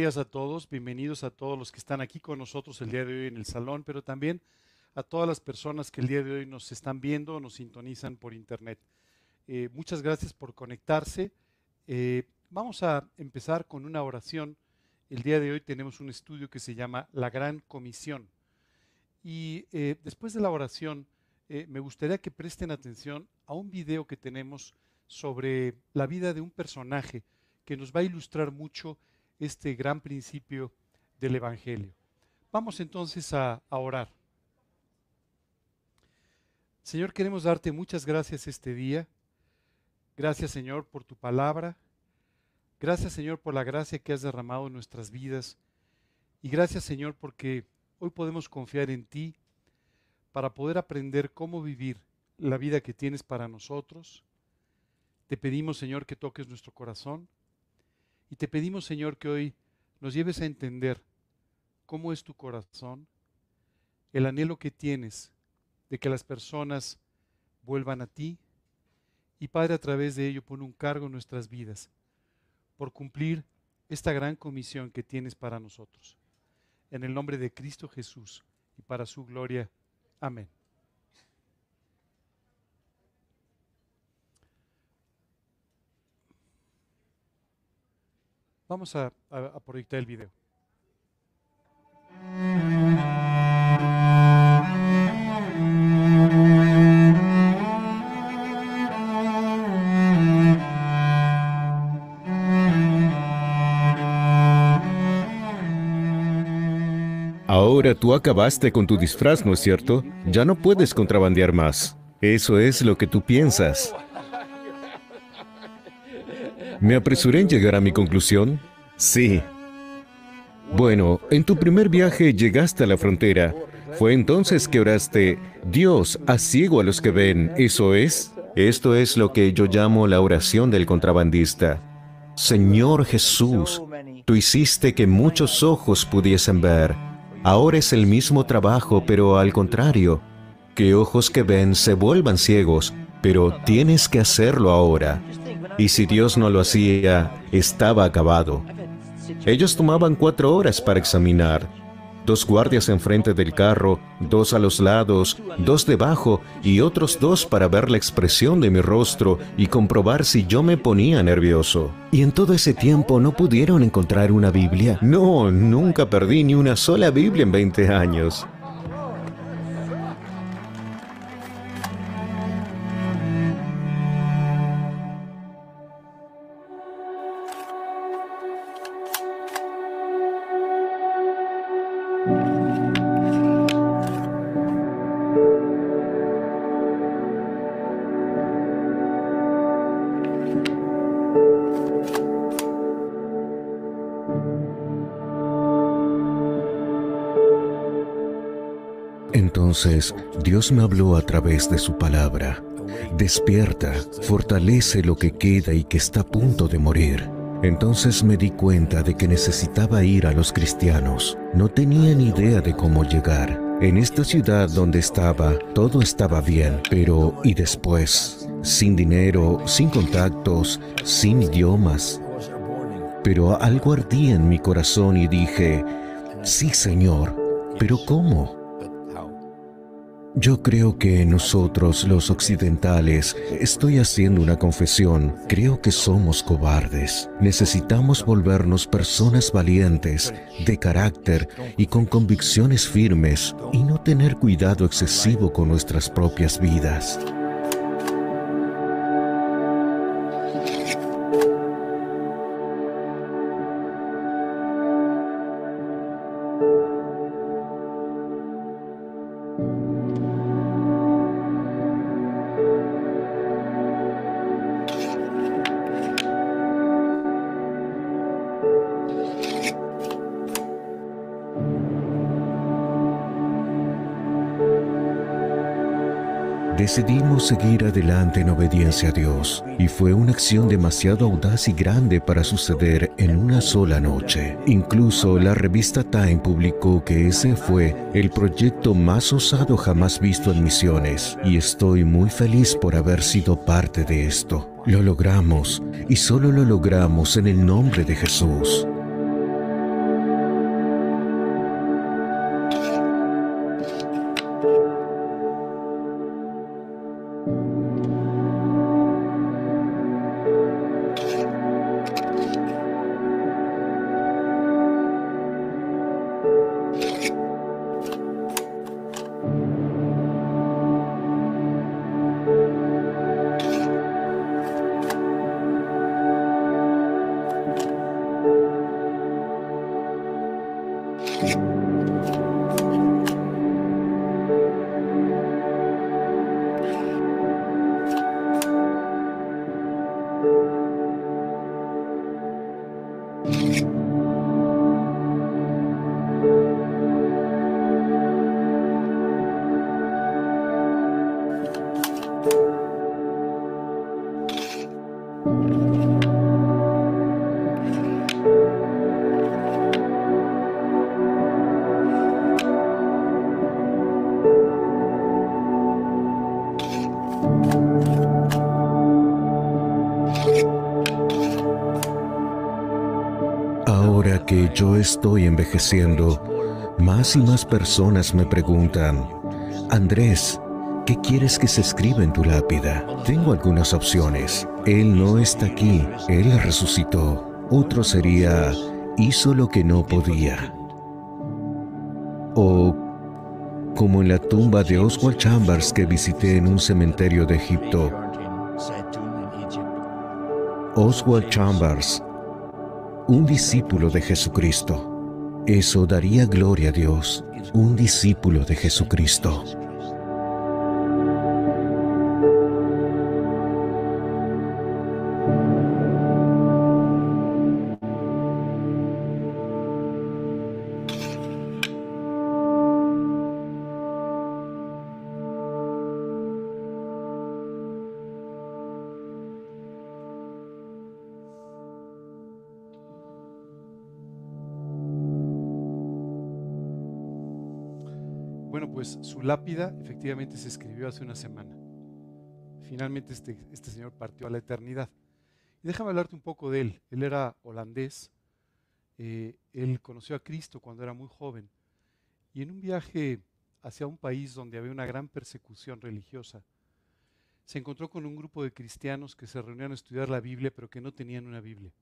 Días a todos. Bienvenidos a todos los que están aquí con nosotros el día de hoy en el salón, pero también a todas las personas que el día de hoy nos están viendo nos sintonizan por internet. Eh, muchas gracias por conectarse. Eh, vamos a empezar con una oración. El día de hoy tenemos un estudio que se llama La Gran Comisión. Y eh, después de la oración, me gustaría que presten atención a un video que tenemos sobre la vida de un personaje que nos va a ilustrar mucho este gran principio del Evangelio. Vamos entonces a, orar. Señor, queremos darte muchas gracias este día. Gracias, Señor, por tu palabra. Gracias, Señor, por la gracia que has derramado en nuestras vidas. Y gracias, Señor, porque hoy podemos confiar en ti para poder aprender cómo vivir la vida que tienes para nosotros. Te pedimos, Señor, que toques nuestro corazón y te pedimos, Señor, que hoy nos lleves a entender cómo es tu corazón, el anhelo que tienes de que las personas vuelvan a ti. Y Padre, a través de ello pon un cargo en nuestras vidas por cumplir esta gran comisión que tienes para nosotros. En el nombre de Cristo Jesús y para su gloria. Amén. Vamos a, proyectar el video. Ahora tú acabaste con tu disfraz, ¿no es cierto? Ya no puedes contrabandear más. Eso es lo que tú piensas. ¿Me apresuré en llegar a mi conclusión? Sí. Bueno, en tu primer viaje llegaste a la frontera. Fue entonces que oraste, Dios, haz ciego a los que ven, ¿eso es? Esto es lo que yo llamo la oración del contrabandista. Señor Jesús, tú hiciste que muchos ojos pudiesen ver. Ahora es el mismo trabajo, pero al contrario, que ojos que ven se vuelvan ciegos, pero tienes que hacerlo ahora. Y si Dios no lo hacía, estaba acabado. Ellos tomaban cuatro horas para examinar. Dos guardias enfrente del carro, dos a los lados, dos debajo y otros dos para ver la expresión de mi rostro y comprobar si yo me ponía nervioso. ¿Y en todo ese tiempo no pudieron encontrar una Biblia? No, nunca perdí ni una sola Biblia en 20 años. Entonces Dios me habló a través de su palabra. Despierta, fortalece lo que queda y que está a punto de morir. Entonces me di cuenta de que necesitaba ir a los cristianos. No tenía ni idea de cómo llegar. En esta ciudad donde estaba, todo estaba bien, pero ¿y después? Sin dinero, sin contactos, sin idiomas. Pero algo ardía en mi corazón y dije, sí Señor, pero ¿cómo? Yo creo que nosotros los occidentales, estoy haciendo una confesión, creo que somos cobardes. Necesitamos volvernos personas valientes, de carácter y con convicciones firmes y no tener cuidado excesivo con nuestras propias vidas. Decidimos seguir adelante en obediencia a Dios y fue una acción demasiado audaz y grande para suceder en una sola noche. Incluso la revista Time publicó que ese fue el proyecto más osado jamás visto en misiones y estoy muy feliz por haber sido parte de esto. Lo logramos y solo lo logramos en el nombre de Jesús. Envejeciendo, más y más personas me preguntan, Andrés, ¿qué quieres que se escriba en tu lápida? Tengo algunas opciones. Él no está aquí, Él resucitó. Otro sería, hizo lo que no podía. O como en la tumba de Oswald Chambers que visité en un cementerio de Egipto. Oswald Chambers un discípulo de Jesucristo. Eso daría gloria a Dios, un discípulo de Jesucristo. Lápida efectivamente se escribió hace una semana. Finalmente este, este señor partió a la eternidad. Y déjame hablarte un poco de él. Él era holandés. Eh, él conoció a Cristo cuando era muy joven. Y en un viaje hacia un país donde había una gran persecución religiosa, se encontró con un grupo de cristianos que se reunían a estudiar la Biblia, pero que no tenían una Biblia.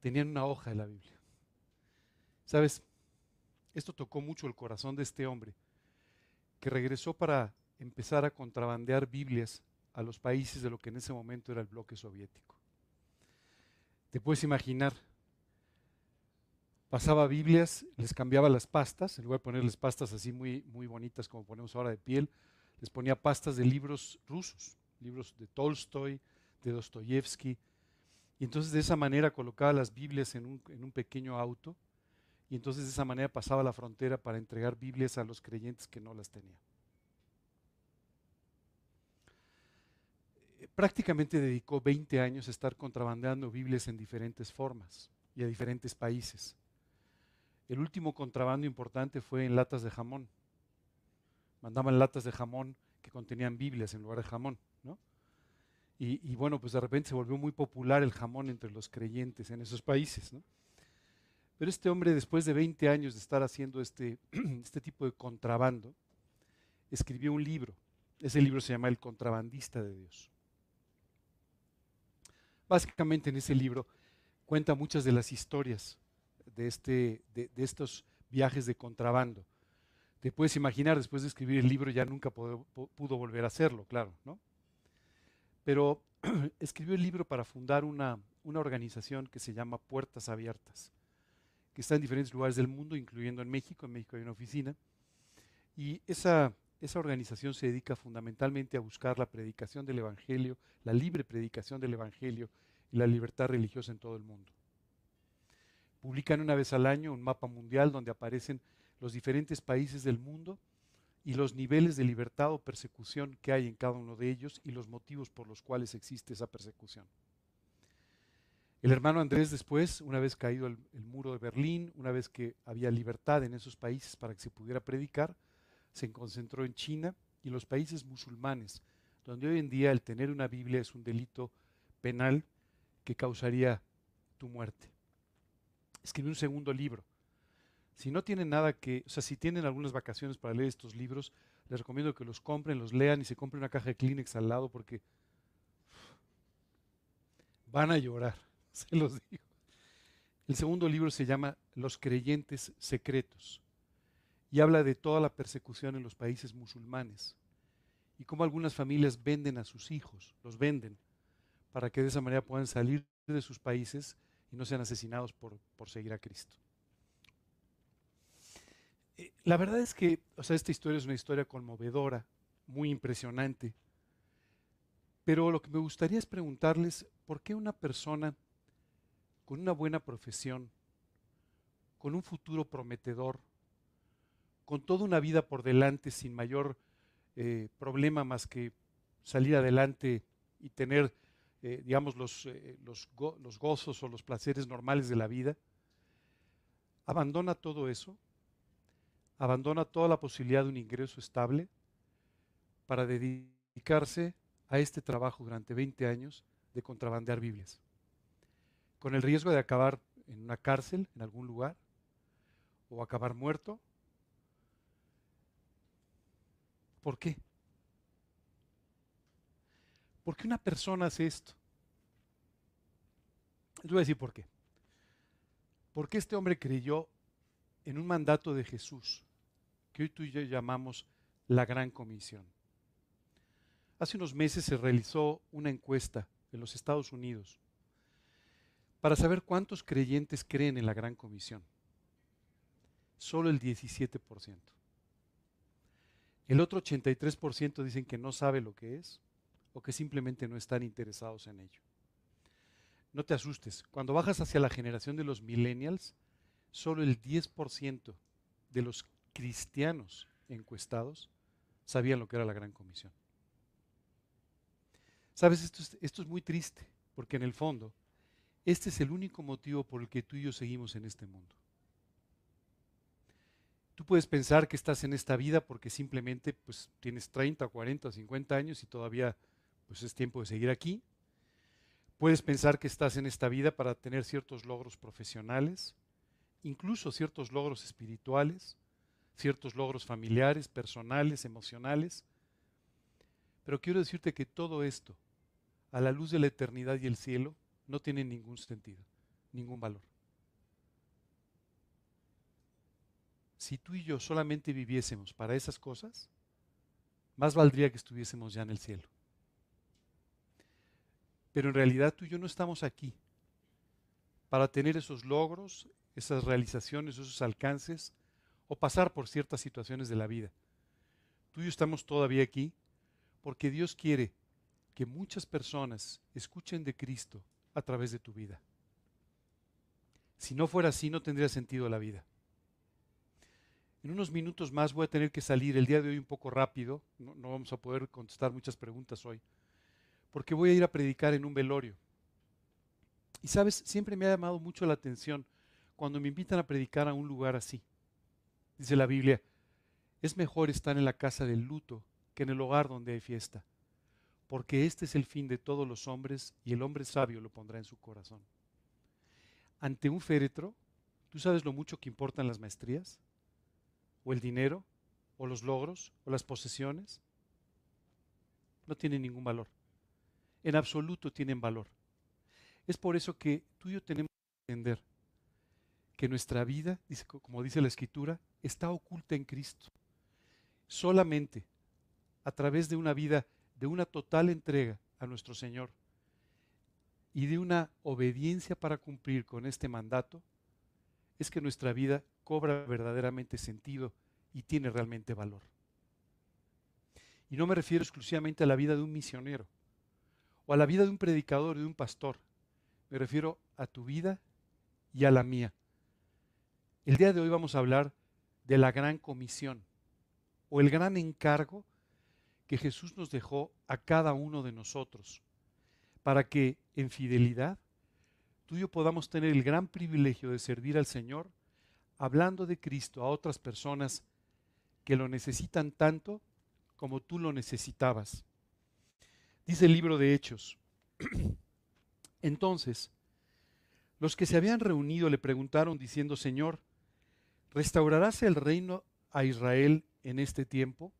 Tenían una hoja de la Biblia. ¿Sabes? Esto tocó mucho el corazón de este hombre, que regresó para empezar a contrabandear Biblias a los países de lo que en ese momento era el bloque soviético. Te puedes imaginar, pasaba Biblias, les cambiaba las pastas, en lugar de ponerles pastas así muy, muy bonitas como ponemos ahora de piel, les ponía pastas de libros rusos, libros de Tolstoy, de Dostoyevsky, y entonces de esa manera colocaba las Biblias en un, en un pequeño auto y entonces de esa manera pasaba la frontera para entregar Biblias a los creyentes que no las tenían. Eh, prácticamente dedicó 20 años a estar contrabandeando Biblias en diferentes formas y a diferentes países. El último contrabando importante fue en latas de jamón. Mandaban latas de jamón que contenían Biblias en lugar de jamón. ¿no? Y, y, bueno, pues de repente se volvió muy popular el jamón entre los creyentes en esos países. ¿no? Pero este hombre, después de 20 años de estar haciendo este, este tipo de contrabando, escribió un libro. Ese libro se llama El contrabandista de Dios. Básicamente en ese libro cuenta muchas de las historias de, este, de, estos viajes de contrabando. Te puedes imaginar, después de escribir el libro ya nunca pudo, pudo volver a hacerlo, claro, ¿no? Pero escribió el libro para fundar una, una organización que se llama Puertas Abiertas que está en diferentes lugares del mundo, incluyendo en México. En México hay una oficina. Y esa, esa organización se dedica fundamentalmente a buscar la predicación del Evangelio, la libre predicación del Evangelio y la libertad religiosa en todo el mundo. Publican una vez al año un mapa mundial donde aparecen los diferentes países del mundo y los niveles de libertad o persecución que hay en cada uno de ellos y los motivos por los cuales existe esa persecución. El hermano Andrés después, una vez caído el, muro de Berlín, una vez que había libertad en esos países para que se pudiera predicar, se concentró en China y los países musulmanes, donde hoy en día el tener una Biblia es un delito penal que causaría tu muerte. Escribió un segundo libro. Si no tienen nada que, o sea, si tienen algunas vacaciones para leer estos libros, les recomiendo que los compren, los lean y se compren una caja de Kleenex al lado porque van a llorar. se los digo. El segundo libro se llama Los creyentes secretos y habla de toda la persecución en los países musulmanes y cómo algunas familias venden a sus hijos, los venden, para que de esa manera puedan salir de sus países y no sean asesinados por, por seguir a Cristo. Eh, la verdad es que, o sea, esta historia es una historia conmovedora, muy impresionante, pero lo que me gustaría es preguntarles, ¿por qué una persona con una buena profesión, con un futuro prometedor, con toda una vida por delante sin mayor eh, problema más que salir adelante y tener, eh, digamos, los, eh, los, los gozos o los placeres normales de la vida. Abandona todo eso, abandona toda la posibilidad de un ingreso estable para dedicarse a este trabajo durante 20 años de contrabandear Biblias, con el riesgo de acabar en una cárcel, en algún lugar, o acabar muerto. ¿Por qué? ¿Por qué una persona hace esto? Les voy a decir por qué. Porque este hombre creyó en un mandato de Jesús, que hoy tú y yo llamamos la Gran Comisión. Hace unos meses se realizó una encuesta en los Estados Unidos para saber cuántos creyentes creen en la Gran Comisión. Solo el 17%. El otro 83% dicen que no sabe lo que es o que simplemente no están interesados en ello. No te asustes, cuando bajas hacia la generación de los millennials, solo el 10% de los cristianos encuestados sabían lo que era la Gran Comisión. Sabes, esto es, esto es muy triste, porque en el fondo, este es el único motivo por el que tú y yo seguimos en este mundo. Tú puedes pensar que estás en esta vida porque simplemente pues, tienes 30, 40, 50 años y todavía pues, es tiempo de seguir aquí. Puedes pensar que estás en esta vida para tener ciertos logros profesionales, incluso ciertos logros espirituales, ciertos logros familiares, personales, emocionales. Pero quiero decirte que todo esto a la luz de la eternidad y el cielo, no tiene ningún sentido, ningún valor. Si tú y yo solamente viviésemos para esas cosas, más valdría que estuviésemos ya en el cielo. Pero en realidad tú y yo no estamos aquí para tener esos logros, esas realizaciones, esos alcances o pasar por ciertas situaciones de la vida. Tú y yo estamos todavía aquí porque Dios quiere que muchas personas escuchen de Cristo a través de tu vida. Si no fuera así, no tendría sentido la vida. En unos minutos más voy a tener que salir el día de hoy un poco rápido, no, vamos a poder contestar muchas preguntas hoy, porque voy a ir a predicar en un velorio. Y sabes, siempre me ha llamado mucho la atención cuando me invitan a predicar a un lugar así. Dice la Biblia, es mejor estar en la casa del luto que en el hogar donde hay fiesta porque este es el fin de todos los hombres y el hombre sabio lo pondrá en su corazón. Ante un féretro, ¿tú sabes lo mucho que importan las maestrías? ¿O el dinero? ¿O los logros? ¿O las posesiones? No tienen ningún valor. En absoluto tienen valor. Es por eso que tú y yo tenemos que entender que nuestra vida, como dice la Escritura, está oculta en Cristo. Solamente a través de una vida de una total entrega a nuestro Señor y de una obediencia para cumplir con este mandato, es que nuestra vida cobra verdaderamente sentido y tiene realmente valor. Y no me refiero exclusivamente a la vida de un misionero o a la vida de un predicador, de un pastor. Me refiero a tu vida y a la mía. El día de hoy vamos a hablar de la gran comisión o el gran encargo que Jesús nos dejó a cada uno de nosotros, para que en fidelidad tú y yo podamos tener el gran privilegio de servir al Señor, hablando de Cristo a otras personas que lo necesitan tanto como tú lo necesitabas. Dice el libro de Hechos. Entonces, los que se habían reunido le preguntaron diciendo, Señor, ¿restaurarás el reino a Israel en este tiempo?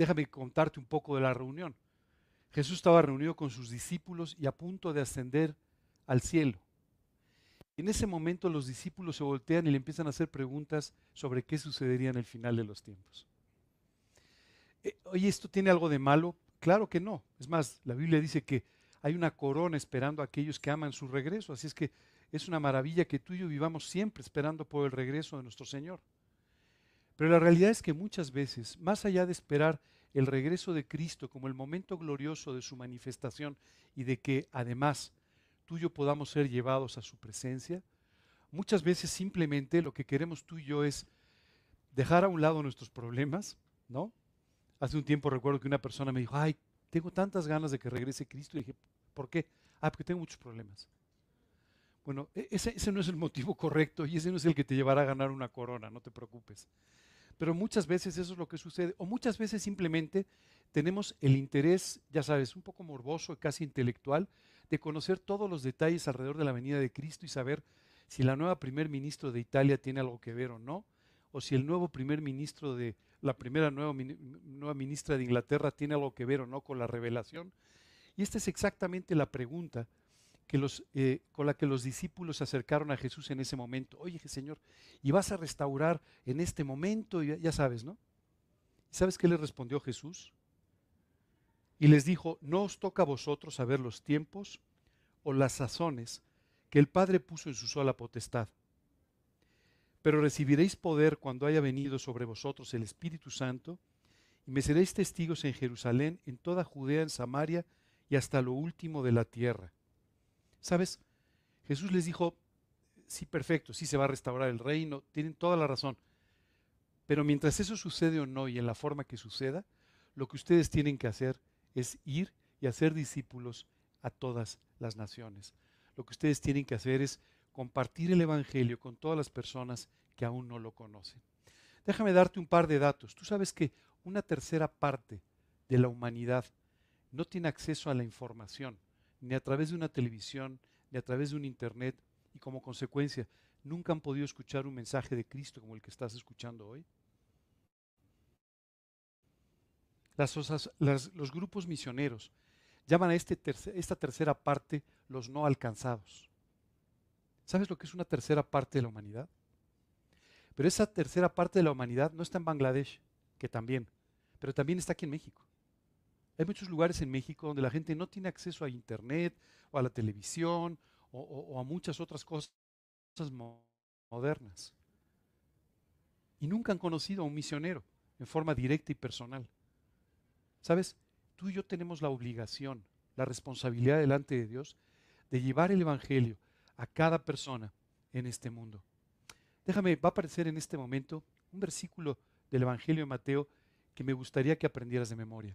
Déjame contarte un poco de la reunión. Jesús estaba reunido con sus discípulos y a punto de ascender al cielo. En ese momento los discípulos se voltean y le empiezan a hacer preguntas sobre qué sucedería en el final de los tiempos. Eh, oye, ¿esto tiene algo de malo? Claro que no. Es más, la Biblia dice que hay una corona esperando a aquellos que aman su regreso. Así es que es una maravilla que tú y yo vivamos siempre esperando por el regreso de nuestro Señor. Pero la realidad es que muchas veces, más allá de esperar el regreso de Cristo como el momento glorioso de su manifestación y de que además tú y yo podamos ser llevados a su presencia, muchas veces simplemente lo que queremos tú y yo es dejar a un lado nuestros problemas, ¿no? Hace un tiempo recuerdo que una persona me dijo, ay, tengo tantas ganas de que regrese Cristo. Y dije, ¿por qué? Ah, porque tengo muchos problemas. Bueno, e-, ese, ese, no es el motivo correcto y ese no es el que te llevará a ganar una corona, no te preocupes. Pero muchas veces eso es lo que sucede. O muchas veces simplemente tenemos el interés, ya sabes, un poco morboso, casi intelectual, de conocer todos los detalles alrededor de la venida de Cristo y saber si la nueva primer ministro de Italia tiene algo que ver o no, o si el nuevo primer ministro de la primera nueva, nueva ministra de Inglaterra tiene algo que ver o no con la revelación. Y esta es exactamente la pregunta que los, eh, con la que los discípulos se acercaron a Jesús en ese momento. Oye, Señor, ¿y vas a restaurar en este momento? Ya, ya sabes, ¿no? ¿Sabes qué le respondió Jesús? Y les dijo, no os toca a vosotros saber los tiempos o las sazones que el Padre puso en su sola potestad. Pero recibiréis poder cuando haya venido sobre vosotros el Espíritu Santo, y me seréis testigos en Jerusalén, en toda Judea, en Samaria y hasta lo último de la tierra. ¿Sabes? Jesús les dijo, sí, perfecto, sí se va a restaurar el reino, tienen toda la razón. Pero mientras eso sucede o no y en la forma que suceda, lo que ustedes tienen que hacer es ir y hacer discípulos a todas las naciones. Lo que ustedes tienen que hacer es compartir el Evangelio con todas las personas que aún no lo conocen. Déjame darte un par de datos. Tú sabes que una tercera parte de la humanidad no tiene acceso a la información, ni a través de una televisión, ni a través de un Internet, y como consecuencia nunca han podido escuchar un mensaje de Cristo como el que estás escuchando hoy. los grupos misioneros llaman a este esta tercera parte los no alcanzados. ¿Sabes lo que es una tercera parte de la humanidad? Pero esa tercera parte de la humanidad no está en Bangladesh, que también, pero también está aquí en México. Hay muchos lugares en México donde la gente no tiene acceso a Internet o a la televisión o, a muchas otras cosas modernas. Y nunca han conocido a un misionero en forma directa y personal. ¿Sabes? Tú y yo tenemos la obligación, la responsabilidad delante de Dios de llevar el Evangelio a cada persona en este mundo. Déjame, va a aparecer en este momento un versículo del Evangelio de Mateo que me gustaría que aprendieras de memoria.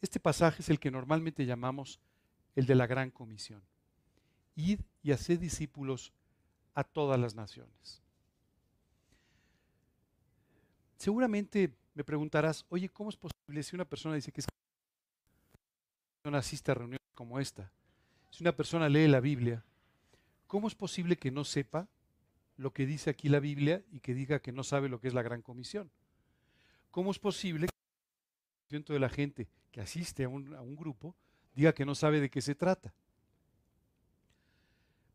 Este pasaje es el que normalmente llamamos el de la gran comisión. Id y haced discípulos a todas las naciones. Seguramente me preguntarás, oye, ¿cómo es posible si una persona dice que es no asiste a reuniones como esta? Si una persona lee la Biblia, ¿cómo es posible que no sepa lo que dice aquí la Biblia y que diga que no sabe lo que es la gran comisión? ¿Cómo es posible que el de la gente que asiste a un, a un grupo diga que no sabe de qué se trata?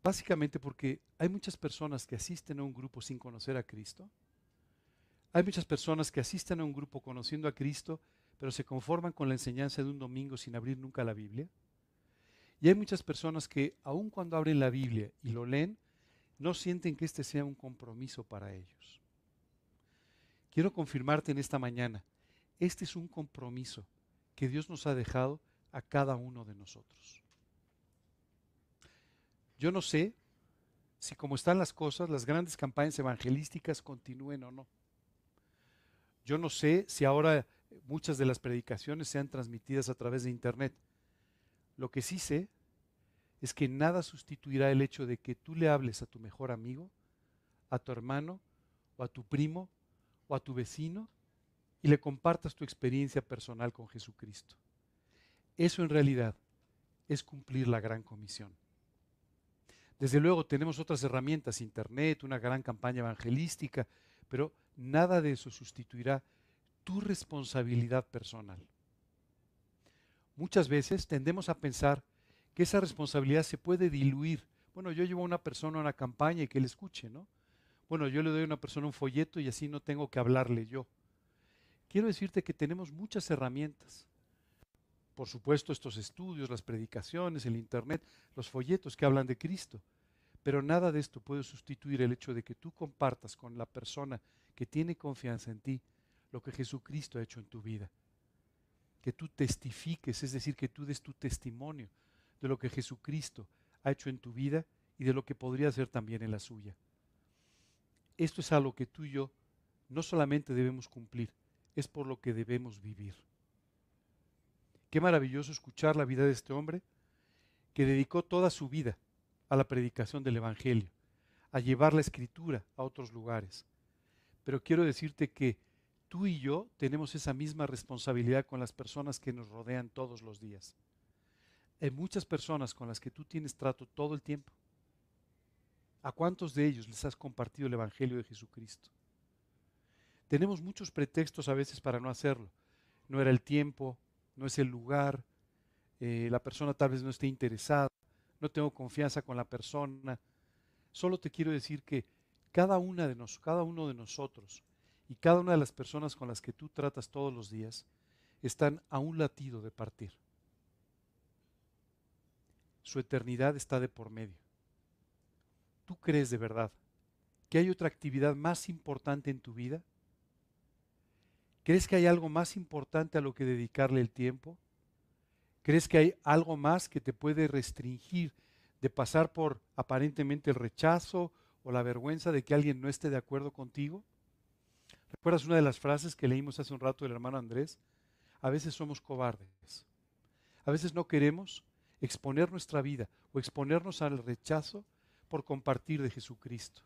Básicamente porque hay muchas personas que asisten a un grupo sin conocer a Cristo hay muchas personas que asisten a un grupo conociendo a Cristo, pero se conforman con la enseñanza de un domingo sin abrir nunca la Biblia. Y hay muchas personas que, aun cuando abren la Biblia y lo leen, no sienten que este sea un compromiso para ellos. Quiero confirmarte en esta mañana, este es un compromiso que Dios nos ha dejado a cada uno de nosotros. Yo no sé si como están las cosas, las grandes campañas evangelísticas continúen o no. Yo no sé si ahora muchas de las predicaciones sean transmitidas a través de Internet. Lo que sí sé es que nada sustituirá el hecho de que tú le hables a tu mejor amigo, a tu hermano, o a tu primo, o a tu vecino, y le compartas tu experiencia personal con Jesucristo. Eso en realidad es cumplir la gran comisión. Desde luego tenemos otras herramientas, Internet, una gran campaña evangelística, pero nada de eso sustituirá tu responsabilidad personal. Muchas veces tendemos a pensar que esa responsabilidad se puede diluir. Bueno, yo llevo a una persona a una campaña y que le escuche, ¿no? Bueno, yo le doy a una persona un folleto y así no tengo que hablarle yo. Quiero decirte que tenemos muchas herramientas. por supuesto, estos estudios, las predicaciones, el Internet, los folletos que hablan de Cristo. Pero nada de esto puede sustituir el hecho de que tú compartas con la persona que tiene confianza en ti lo que Jesucristo ha hecho en tu vida. Que tú testifiques, es decir, que tú des tu testimonio de lo que Jesucristo ha hecho en tu vida y de lo que podría hacer también en la suya. Esto es algo que tú y yo no solamente debemos cumplir, es por lo que debemos vivir. Qué maravilloso escuchar la vida de este hombre que dedicó toda su vida a la predicación del Evangelio, a llevar la escritura a otros lugares. Pero quiero decirte que tú y yo tenemos esa misma responsabilidad con las personas que nos rodean todos los días. Hay muchas personas con las que tú tienes trato todo el tiempo. ¿A cuántos de ellos les has compartido el Evangelio de Jesucristo? Tenemos muchos pretextos a veces para no hacerlo. No era el tiempo, no es el lugar, eh, la persona tal vez no esté interesada, no tengo confianza con la persona. Solo te quiero decir que cada, una de cada uno de nosotros y cada una de las personas con las que tú tratas todos los días están a un latido de partir. Su eternidad está de por medio. ¿Tú crees de verdad que hay otra actividad más importante en tu vida ¿Crees que hay algo más importante a lo que dedicarle el tiempo? ¿Crees que hay algo más que te puede restringir de pasar por aparentemente el rechazo o la vergüenza de que alguien no esté de acuerdo contigo? ¿Recuerdas una de las frases que leímos hace un rato del hermano Andrés? A veces somos cobardes. A veces no queremos exponer nuestra vida o exponernos al rechazo por compartir de Jesucristo.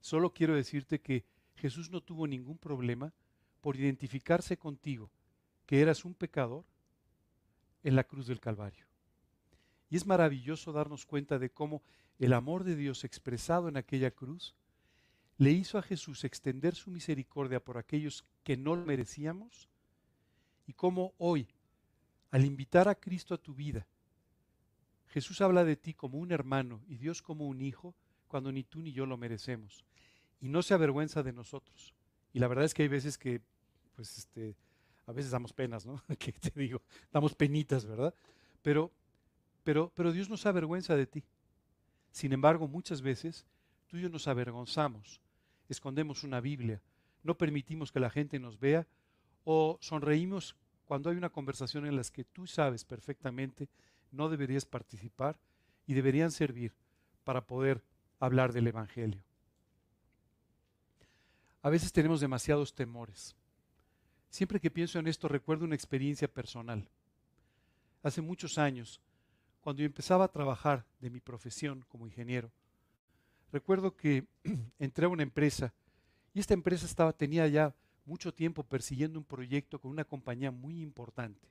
Solo quiero decirte que Jesús no tuvo ningún problema por identificarse contigo que eras un pecador en la cruz del Calvario. Y es maravilloso darnos cuenta de cómo el amor de Dios expresado en aquella cruz le hizo a Jesús extender su misericordia por aquellos que no lo merecíamos y cómo hoy, al invitar a Cristo a tu vida, Jesús habla de ti como un hermano y Dios como un hijo cuando ni tú ni yo lo merecemos. Y no se avergüenza de nosotros. Y la verdad es que hay veces que pues este, a veces damos penas, ¿no? ¿Qué te digo? Damos penitas, ¿verdad? Pero, pero, pero Dios nos avergüenza de ti. Sin embargo, muchas veces tú y yo nos avergonzamos, escondemos una Biblia, no permitimos que la gente nos vea o sonreímos cuando hay una conversación en la que tú sabes perfectamente no deberías participar y deberían servir para poder hablar del Evangelio. A veces tenemos demasiados temores. Siempre que pienso en esto recuerdo una experiencia personal. Hace muchos años, cuando yo empezaba a trabajar de mi profesión como ingeniero, recuerdo que entré a una empresa y esta empresa estaba, tenía ya mucho tiempo persiguiendo un proyecto con una compañía muy importante.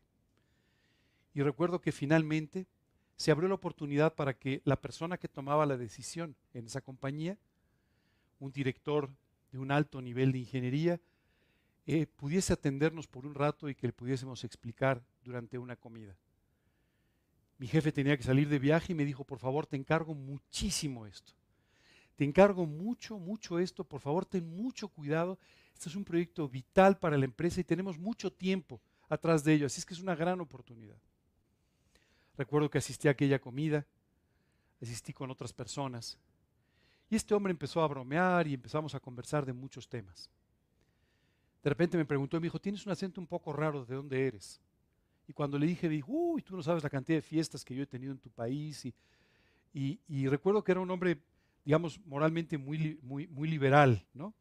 Y recuerdo que finalmente se abrió la oportunidad para que la persona que tomaba la decisión en esa compañía, un director de un alto nivel de ingeniería, eh, pudiese atendernos por un rato y que le pudiésemos explicar durante una comida. Mi jefe tenía que salir de viaje y me dijo, por favor, te encargo muchísimo esto. Te encargo mucho, mucho esto. Por favor, ten mucho cuidado. Este es un proyecto vital para la empresa y tenemos mucho tiempo atrás de ello. Así es que es una gran oportunidad. Recuerdo que asistí a aquella comida, asistí con otras personas. Y este hombre empezó a bromear y empezamos a conversar de muchos temas. De repente me preguntó y me dijo, tienes un acento un poco raro, ¿de dónde eres? Y cuando le dije, me dijo, uy, tú no sabes la cantidad de fiestas que yo he tenido en tu país. Y, y, recuerdo que era un hombre, digamos, moralmente muy, muy, muy liberal, ¿no?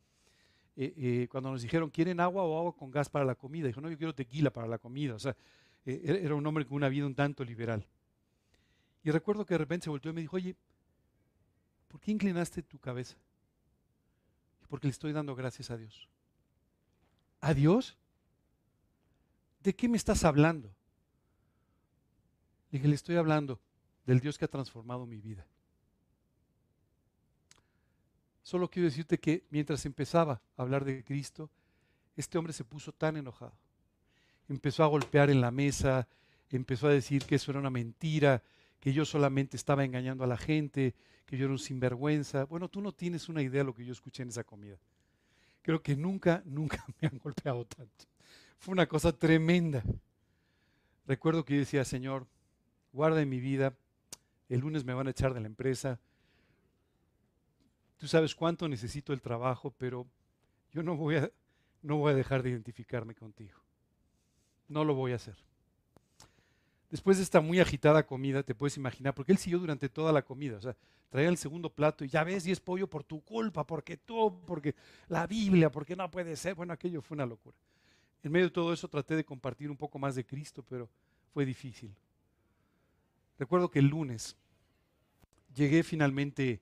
Eh, eh, cuando nos dijeron, ¿quieren agua o agua con gas para la comida? Dijo, no, yo quiero tequila para la comida. O sea, eh, era un hombre con una vida un tanto liberal. Y recuerdo que de repente se volteó y me dijo, oye, ¿por qué inclinaste tu cabeza? Porque le estoy dando gracias a Dios. ¿A Dios? ¿De qué me estás hablando? Le dije, le estoy hablando del Dios que ha transformado mi vida. Solo quiero decirte que mientras empezaba a hablar de Cristo, este hombre se puso tan enojado. Empezó a golpear en la mesa, empezó a decir que eso era una mentira, que yo solamente estaba engañando a la gente, que yo era un sinvergüenza. Bueno, tú no tienes una idea de lo que yo escuché en esa comida. Creo que nunca, nunca me han golpeado tanto. Fue una cosa tremenda. recuerdo que yo decía, Señor, guarda en mi vida, el lunes me van a echar de la empresa, tú sabes cuánto necesito el trabajo, pero yo no voy a, no voy a dejar de identificarme contigo. No lo voy a hacer. Después de esta muy agitada comida, te puedes imaginar, porque él siguió durante toda la comida, o sea, traía el segundo plato y ya ves, y es pollo por tu culpa, porque tú, porque la Biblia, porque no puede ser. Bueno, aquello fue una locura. En medio de todo eso traté de compartir un poco más de Cristo, pero fue difícil. Recuerdo que el lunes llegué finalmente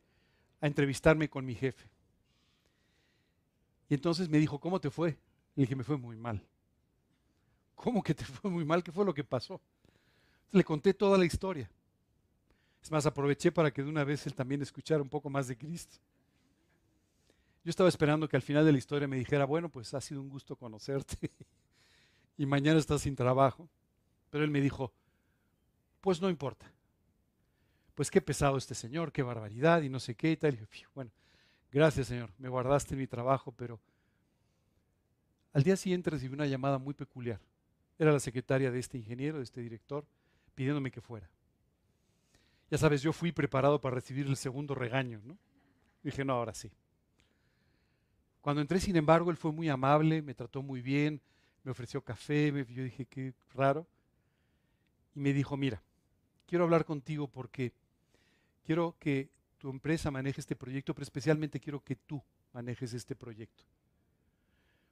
a entrevistarme con mi jefe. Y entonces me dijo, ¿cómo te fue? Le dije, me fue muy mal. ¿Cómo que te fue muy mal? ¿Qué fue lo que pasó? Le conté toda la historia. Es más, aproveché para que de una vez él también escuchara un poco más de Cristo. Yo estaba esperando que al final de la historia me dijera, bueno, pues ha sido un gusto conocerte y mañana estás sin trabajo. Pero él me dijo, pues no importa. Pues qué pesado este señor, qué barbaridad y no sé qué y tal. Y dije, bueno, gracias señor, me guardaste mi trabajo, pero al día siguiente recibí una llamada muy peculiar. Era la secretaria de este ingeniero, de este director, pidiéndome que fuera. Ya sabes, yo fui preparado para recibir el segundo regaño, ¿no? Dije, no, ahora sí. Cuando entré, sin embargo, él fue muy amable, me trató muy bien, me ofreció café, yo dije, qué raro. Y me dijo, mira, quiero hablar contigo porque quiero que tu empresa maneje este proyecto, pero especialmente quiero que tú manejes este proyecto.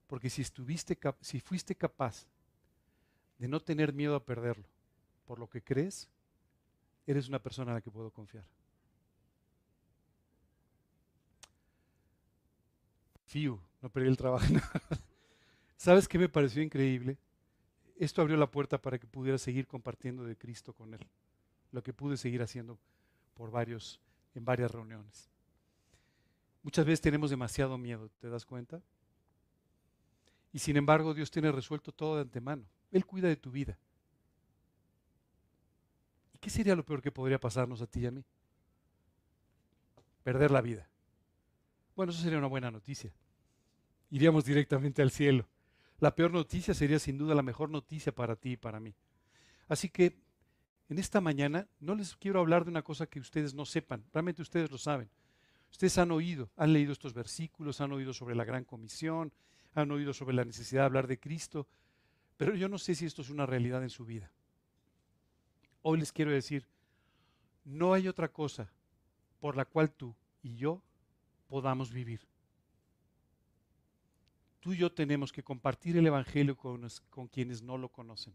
Porque si, estuviste, si fuiste capaz de no tener miedo a perderlo por lo que crees, eres una persona en la que puedo confiar. Fiu, no perdí el trabajo. ¿Sabes qué me pareció increíble? Esto abrió la puerta para que pudiera seguir compartiendo de Cristo con él. Lo que pude seguir haciendo por varios, en varias reuniones. Muchas veces tenemos demasiado miedo, ¿te das cuenta? Y sin embargo, Dios tiene resuelto todo de antemano. Él cuida de tu vida. ¿Y qué sería lo peor que podría pasarnos a ti y a mí? Perder la vida. Bueno, eso sería una buena noticia. Iríamos directamente al cielo. La peor noticia sería sin duda la mejor noticia para ti y para mí. Así que en esta mañana no les quiero hablar de una cosa que ustedes no sepan, realmente ustedes lo saben. Ustedes han oído, han leído estos versículos, han oído sobre la gran comisión, han oído sobre la necesidad de hablar de Cristo, pero yo no sé si esto es una realidad en su vida. Hoy les quiero decir, no hay otra cosa por la cual tú y yo podamos vivir. Tú y yo tenemos que compartir el Evangelio con, con, quienes no lo conocen.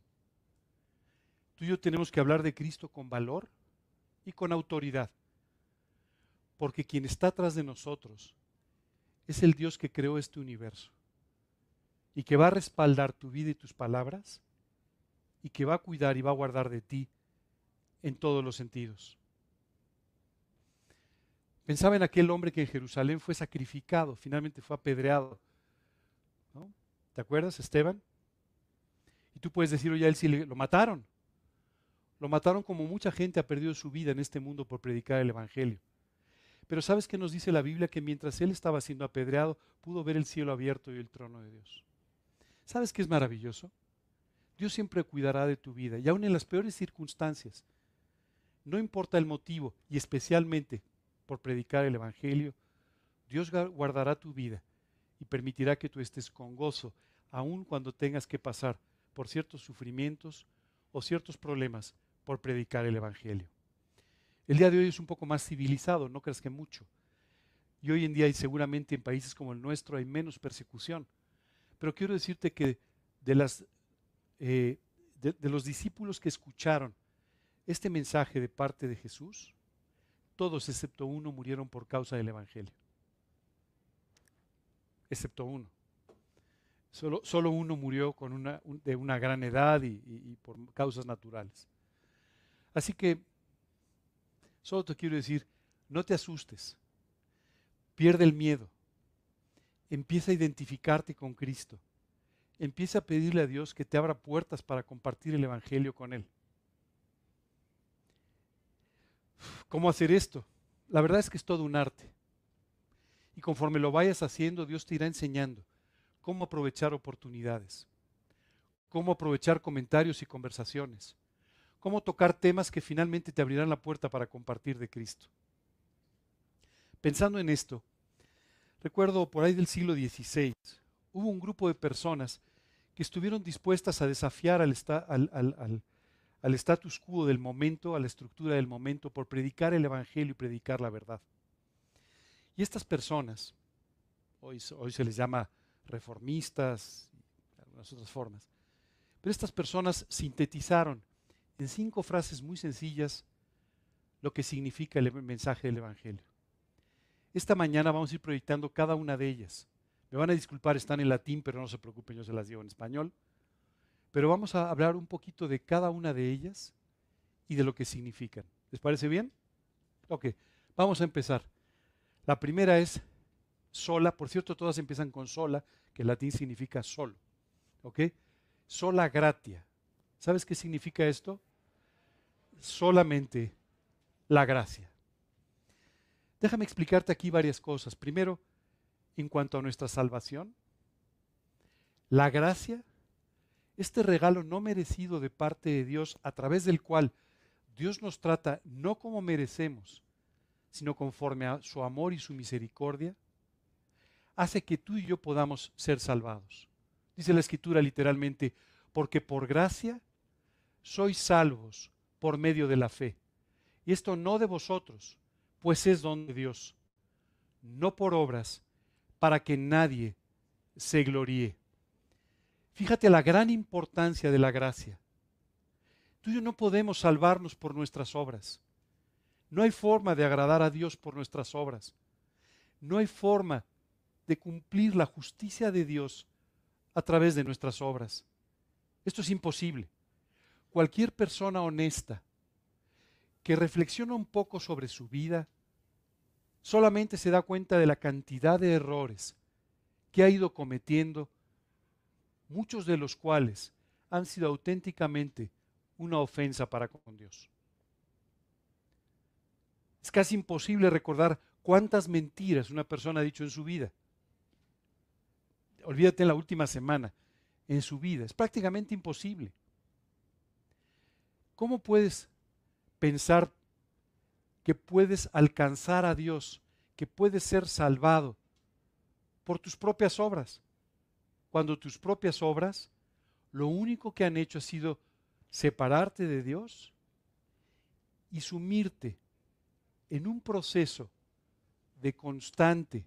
Tú y yo tenemos que hablar de Cristo con valor y con autoridad. Porque quien está atrás de nosotros es el Dios que creó este universo y que va a respaldar tu vida y tus palabras y que va a cuidar y va a guardar de ti en todos los sentidos. Pensaba en aquel hombre que en Jerusalén fue sacrificado, finalmente fue apedreado. ¿Te acuerdas, Esteban? Y tú puedes decir, oye, a él sí lo mataron. Lo mataron como mucha gente ha perdido su vida en este mundo por predicar el Evangelio. Pero ¿sabes qué nos dice la Biblia? Que mientras él estaba siendo apedreado, pudo ver el cielo abierto y el trono de Dios. ¿Sabes qué es maravilloso? Dios siempre cuidará de tu vida y aun en las peores circunstancias. No importa el motivo y especialmente por predicar el Evangelio, Dios guardará tu vida y permitirá que tú estés con gozo, aun cuando tengas que pasar por ciertos sufrimientos o ciertos problemas por predicar el Evangelio. El día de hoy es un poco más civilizado, no creas que mucho. Y hoy en día, y seguramente en países como el nuestro, hay menos persecución. Pero quiero decirte que de, las, eh, de los discípulos que escucharon este mensaje de parte de Jesús, todos excepto uno murieron por causa del Evangelio. Excepto uno. Solo, solo uno murió con una, de una gran edad y, y por causas naturales. Así que solo te quiero decir, no te asustes, pierde el miedo, empieza a identificarte con Cristo, empieza a pedirle a Dios que te abra puertas para compartir el Evangelio con Él. ¿Cómo hacer esto? La verdad es que es todo un arte. Y conforme lo vayas haciendo, Dios te irá enseñando cómo aprovechar oportunidades, cómo aprovechar comentarios y conversaciones, cómo tocar temas que finalmente te abrirán la puerta para compartir de Cristo. Pensando en esto, recuerdo por ahí del siglo XVI, hubo un grupo de personas que estuvieron dispuestas a desafiar al, al, status quo del momento, a la estructura del momento, por predicar el Evangelio y predicar la verdad. Y estas personas, hoy, se les llama reformistas, algunas otras formas, pero estas personas sintetizaron en cinco frases muy sencillas lo que significa el mensaje del Evangelio. Esta mañana vamos a ir proyectando cada una de ellas. Me van a disculpar, están en latín, pero no se preocupen, yo se las digo en español. Pero vamos a hablar un poquito de cada una de ellas y de lo que significan. ¿Les parece bien? Ok, vamos a empezar. La primera es sola, por cierto, todas empiezan con sola, que en latín significa solo. ¿Ok? Sola gratia. ¿Sabes qué significa esto? Solamente la gracia. Déjame explicarte aquí varias cosas. Primero, en cuanto a nuestra salvación, la gracia, este regalo no merecido de parte de Dios, a través del cual Dios nos trata no como merecemos, sino conforme a su amor y su misericordia, hace que tú y yo podamos ser salvados. Dice la escritura literalmente, porque por gracia sois salvos por medio de la fe. Y esto no de vosotros, pues es don de Dios, no por obras, para que nadie se gloríe. Fíjate la gran importancia de la gracia. Tú y yo no podemos salvarnos por nuestras obras. No hay forma de agradar a Dios por nuestras obras. No hay forma de cumplir la justicia de Dios a través de nuestras obras. Esto es imposible. Cualquier persona honesta que reflexiona un poco sobre su vida, solamente se da cuenta de la cantidad de errores que ha ido cometiendo, muchos de los cuales han sido auténticamente una ofensa para con Dios. Es casi imposible recordar cuántas mentiras una persona ha dicho en su vida. Olvídate en la última semana, en su vida. Es prácticamente imposible. ¿Cómo puedes pensar que puedes alcanzar a Dios, que puedes ser salvado por tus propias obras, cuando tus propias obras lo único que han hecho ha sido separarte de Dios y sumirte en un proceso de constante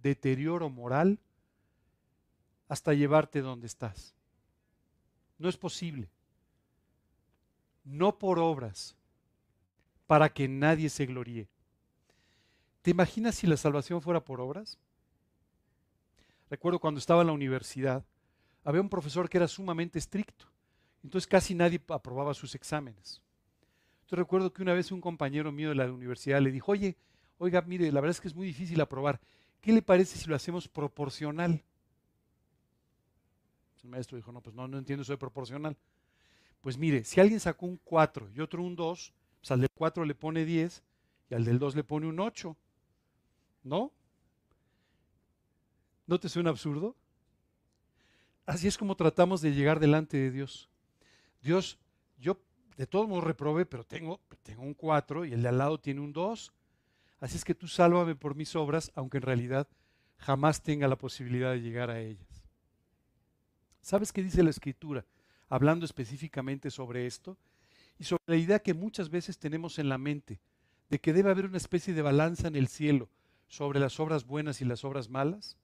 deterioro moral hasta llevarte donde estás. No es posible. No por obras, para que nadie se gloríe. ¿Te imaginas si la salvación fuera por obras? Recuerdo cuando estaba en la universidad, había un profesor que era sumamente estricto, entonces casi nadie aprobaba sus exámenes. Yo recuerdo que una vez un compañero mío de la universidad le dijo, oye, oiga, mire, la verdad es que es muy difícil aprobar. ¿Qué le parece si lo hacemos proporcional? El maestro dijo, no, pues no, no entiendo eso de proporcional. Pues mire, si alguien sacó un 4 y otro un 2, pues al del 4 le pone 10 y al del 2 le pone un 8. ¿No? ¿No te suena absurdo? Así es como tratamos de llegar delante de Dios. Dios, yo de todos modos reprobé, pero tengo, tengo un 4 y el de al lado tiene un 2. Así es que tú sálvame por mis obras, aunque en realidad jamás tenga la posibilidad de llegar a ellas. ¿Sabes qué dice la Escritura? Hablando específicamente sobre esto, y sobre la idea que muchas veces tenemos en la mente de que debe haber una especie de balanza en el cielo sobre las obras buenas y las obras malas?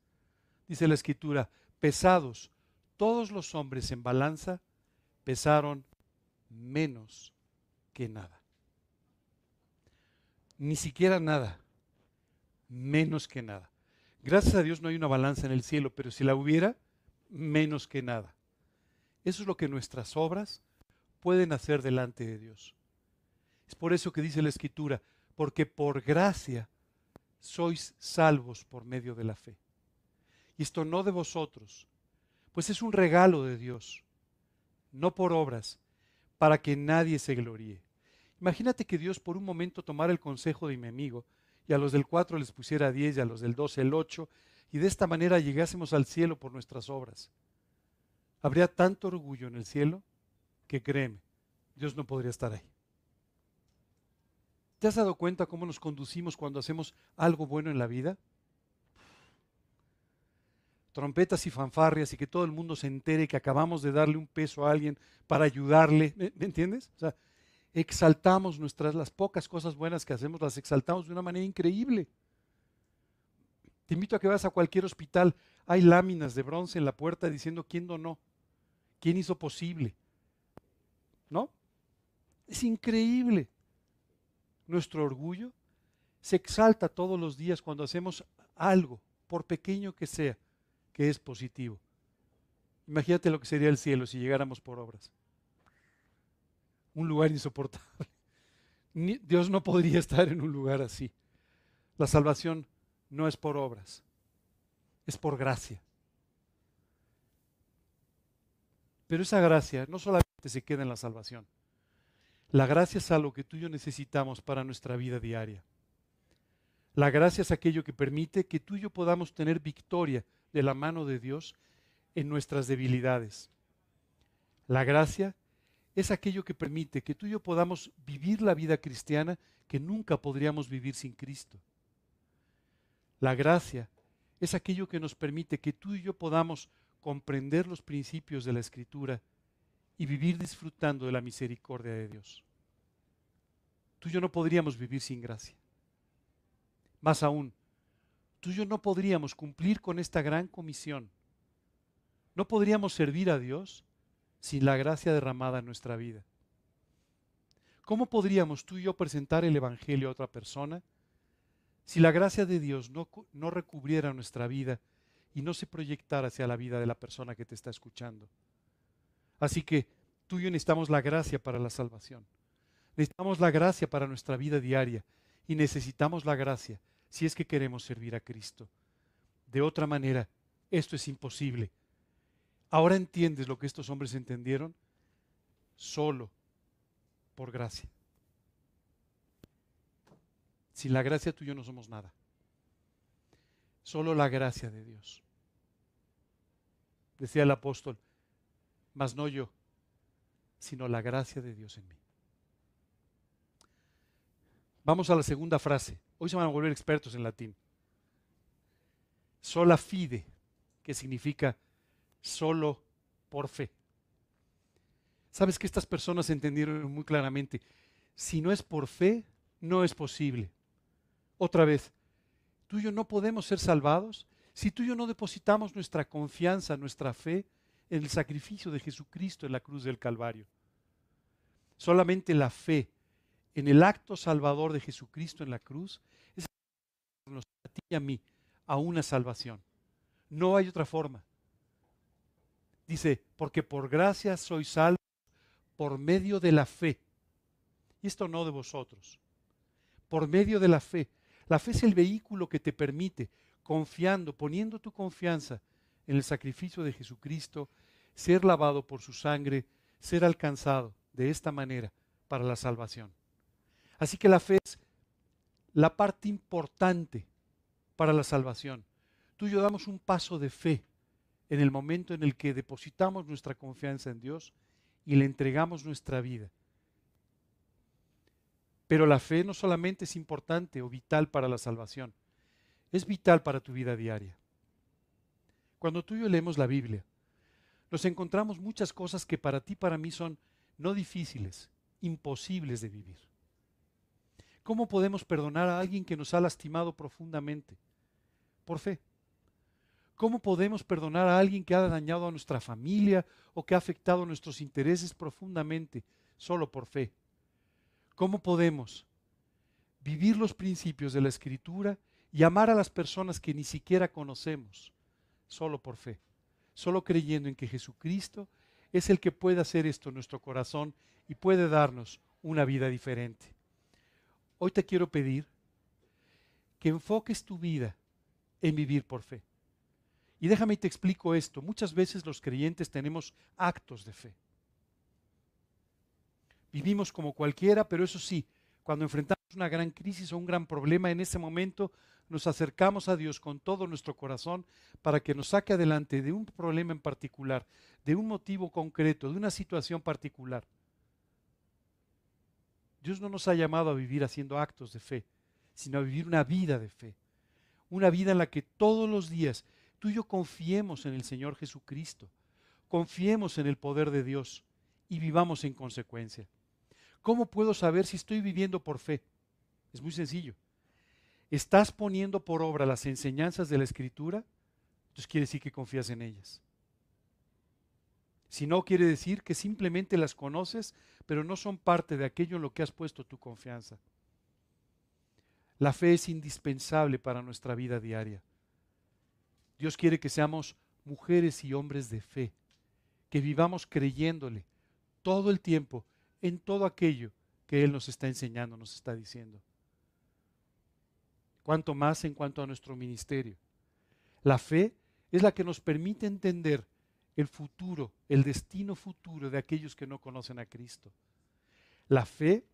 Dice la escritura, pesados todos los hombres en balanza pesaron menos que nada. Ni siquiera nada, menos que nada. Gracias a Dios no hay una balanza en el cielo, pero si la hubiera, menos que nada. Eso es lo que nuestras obras pueden hacer delante de Dios. Es por eso que dice la Escritura, porque por gracia sois salvos por medio de la fe. Y esto no de vosotros, pues es un regalo de Dios, no por obras, para que nadie se gloríe. Imagínate que Dios por un momento tomara el consejo de mi amigo y a los del 4 les pusiera 10 y a los del 12 el 8 y de esta manera llegásemos al cielo por nuestras obras. habría tanto orgullo en el cielo que créeme, Dios no podría estar ahí. ¿Te has dado cuenta cómo nos conducimos cuando hacemos algo bueno en la vida? Trompetas y fanfarrias y que todo el mundo se entere que acabamos de darle un peso a alguien para ayudarle. ¿Me, entiendes? O sea, exaltamos nuestras, las pocas cosas buenas que hacemos, las exaltamos de una manera increíble. Te invito a que vayas a cualquier hospital. Hay láminas de bronce en la puerta diciendo quién donó, quién hizo posible. ¿No? Es increíble nuestro orgullo se exalta todos los días cuando hacemos algo, por pequeño que sea, que es positivo. Imagínate lo que sería el cielo si llegáramos por obras. Un lugar insoportable. Dios no podría estar en un lugar así. La salvación no es por obras, es por gracia. Pero esa gracia no solamente se queda en la salvación. La gracia es algo que tú y yo necesitamos para nuestra vida diaria. La gracia es aquello que permite que tú y yo podamos tener victoria de la mano de Dios en nuestras debilidades. La gracia es aquello que permite que tú y yo podamos vivir la vida cristiana que nunca podríamos vivir sin Cristo. La gracia es aquello que nos permite que tú y yo podamos comprender los principios de la Escritura y vivir disfrutando de la misericordia de Dios. Tú y yo no podríamos vivir sin gracia. Más aún, tú y yo no podríamos cumplir con esta gran comisión. No podríamos servir a Dios sin la gracia derramada en nuestra vida. ¿Cómo podríamos tú y yo presentar el Evangelio a otra persona si la gracia de Dios no, no recubriera nuestra vida y no se proyectara hacia la vida de la persona que te está escuchando? Así que tú y yo necesitamos la gracia para la salvación. Necesitamos la gracia para nuestra vida diaria y necesitamos la gracia si es que queremos servir a Cristo. De otra manera, esto es imposible. Ahora entiendes lo que estos hombres entendieron solo por gracia. Sin la gracia tú y yo no somos nada. Solo la gracia de Dios. Decía el apóstol, mas no yo, sino la gracia de Dios en mí. Vamos a la segunda frase. Hoy se van a volver expertos en latín. Sola fide, que significa solo por fe. Sabes que estas personas entendieron muy claramente, si no es por fe, no es posible. Otra vez, tú y yo no podemos ser salvados si tú y yo no depositamos nuestra confianza, nuestra fe en el sacrificio de Jesucristo en la cruz del Calvario. Solamente la fe en el acto salvador de Jesucristo en la cruz es a ti y a mí a una salvación. No hay otra forma. Dice, porque por gracia soy salvo por medio de la fe. Y esto no de vosotros. Por medio de la fe. La fe es el vehículo que te permite, confiando, poniendo tu confianza en el sacrificio de Jesucristo, ser lavado por su sangre, ser alcanzado de esta manera para la salvación. Así que la fe es la parte importante para la salvación. Tú y yo damos un paso de fe en el momento en el que depositamos nuestra confianza en Dios y le entregamos nuestra vida. Pero la fe no solamente es importante o vital para la salvación, es vital para tu vida diaria. Cuando tú y yo leemos la Biblia, nos encontramos muchas cosas que para ti y para mí son no difíciles, imposibles de vivir. ¿Cómo podemos perdonar a alguien que nos ha lastimado profundamente? Por fe. ¿Cómo podemos perdonar a alguien que ha dañado a nuestra familia o que ha afectado nuestros intereses profundamente? Solo por fe. ¿Cómo podemos vivir los principios de la Escritura y amar a las personas que ni siquiera conocemos? Solo por fe. Solo creyendo en que Jesucristo es el que puede hacer esto en nuestro corazón y puede darnos una vida diferente. Hoy te quiero pedir que enfoques tu vida en vivir por fe. Y déjame y te explico esto. Muchas veces los creyentes tenemos actos de fe. Vivimos como cualquiera, pero eso sí, cuando enfrentamos una gran crisis o un gran problema, en ese momento nos acercamos a Dios con todo nuestro corazón para que nos saque adelante de un problema en particular, de un motivo concreto, de una situación particular. Dios no nos ha llamado a vivir haciendo actos de fe, sino a vivir una vida de fe. Una vida en la que todos los días tú y yo confiemos en el Señor Jesucristo, confiemos en el poder de Dios y vivamos en consecuencia. ¿Cómo puedo saber si estoy viviendo por fe? Es muy sencillo. ¿Estás poniendo por obra las enseñanzas de la Escritura? Entonces quiere decir que confías en ellas. Si no, quiere decir que simplemente las conoces, pero no son parte de aquello en lo que has puesto tu confianza. La fe es indispensable para nuestra vida diaria. Dios quiere que seamos mujeres y hombres de fe, que vivamos creyéndole todo el tiempo en todo aquello que Él nos está enseñando, nos está diciendo. Cuanto más en cuanto a nuestro ministerio. La fe es la que nos permite entender el futuro, el destino futuro de aquellos que no conocen a Cristo. La fe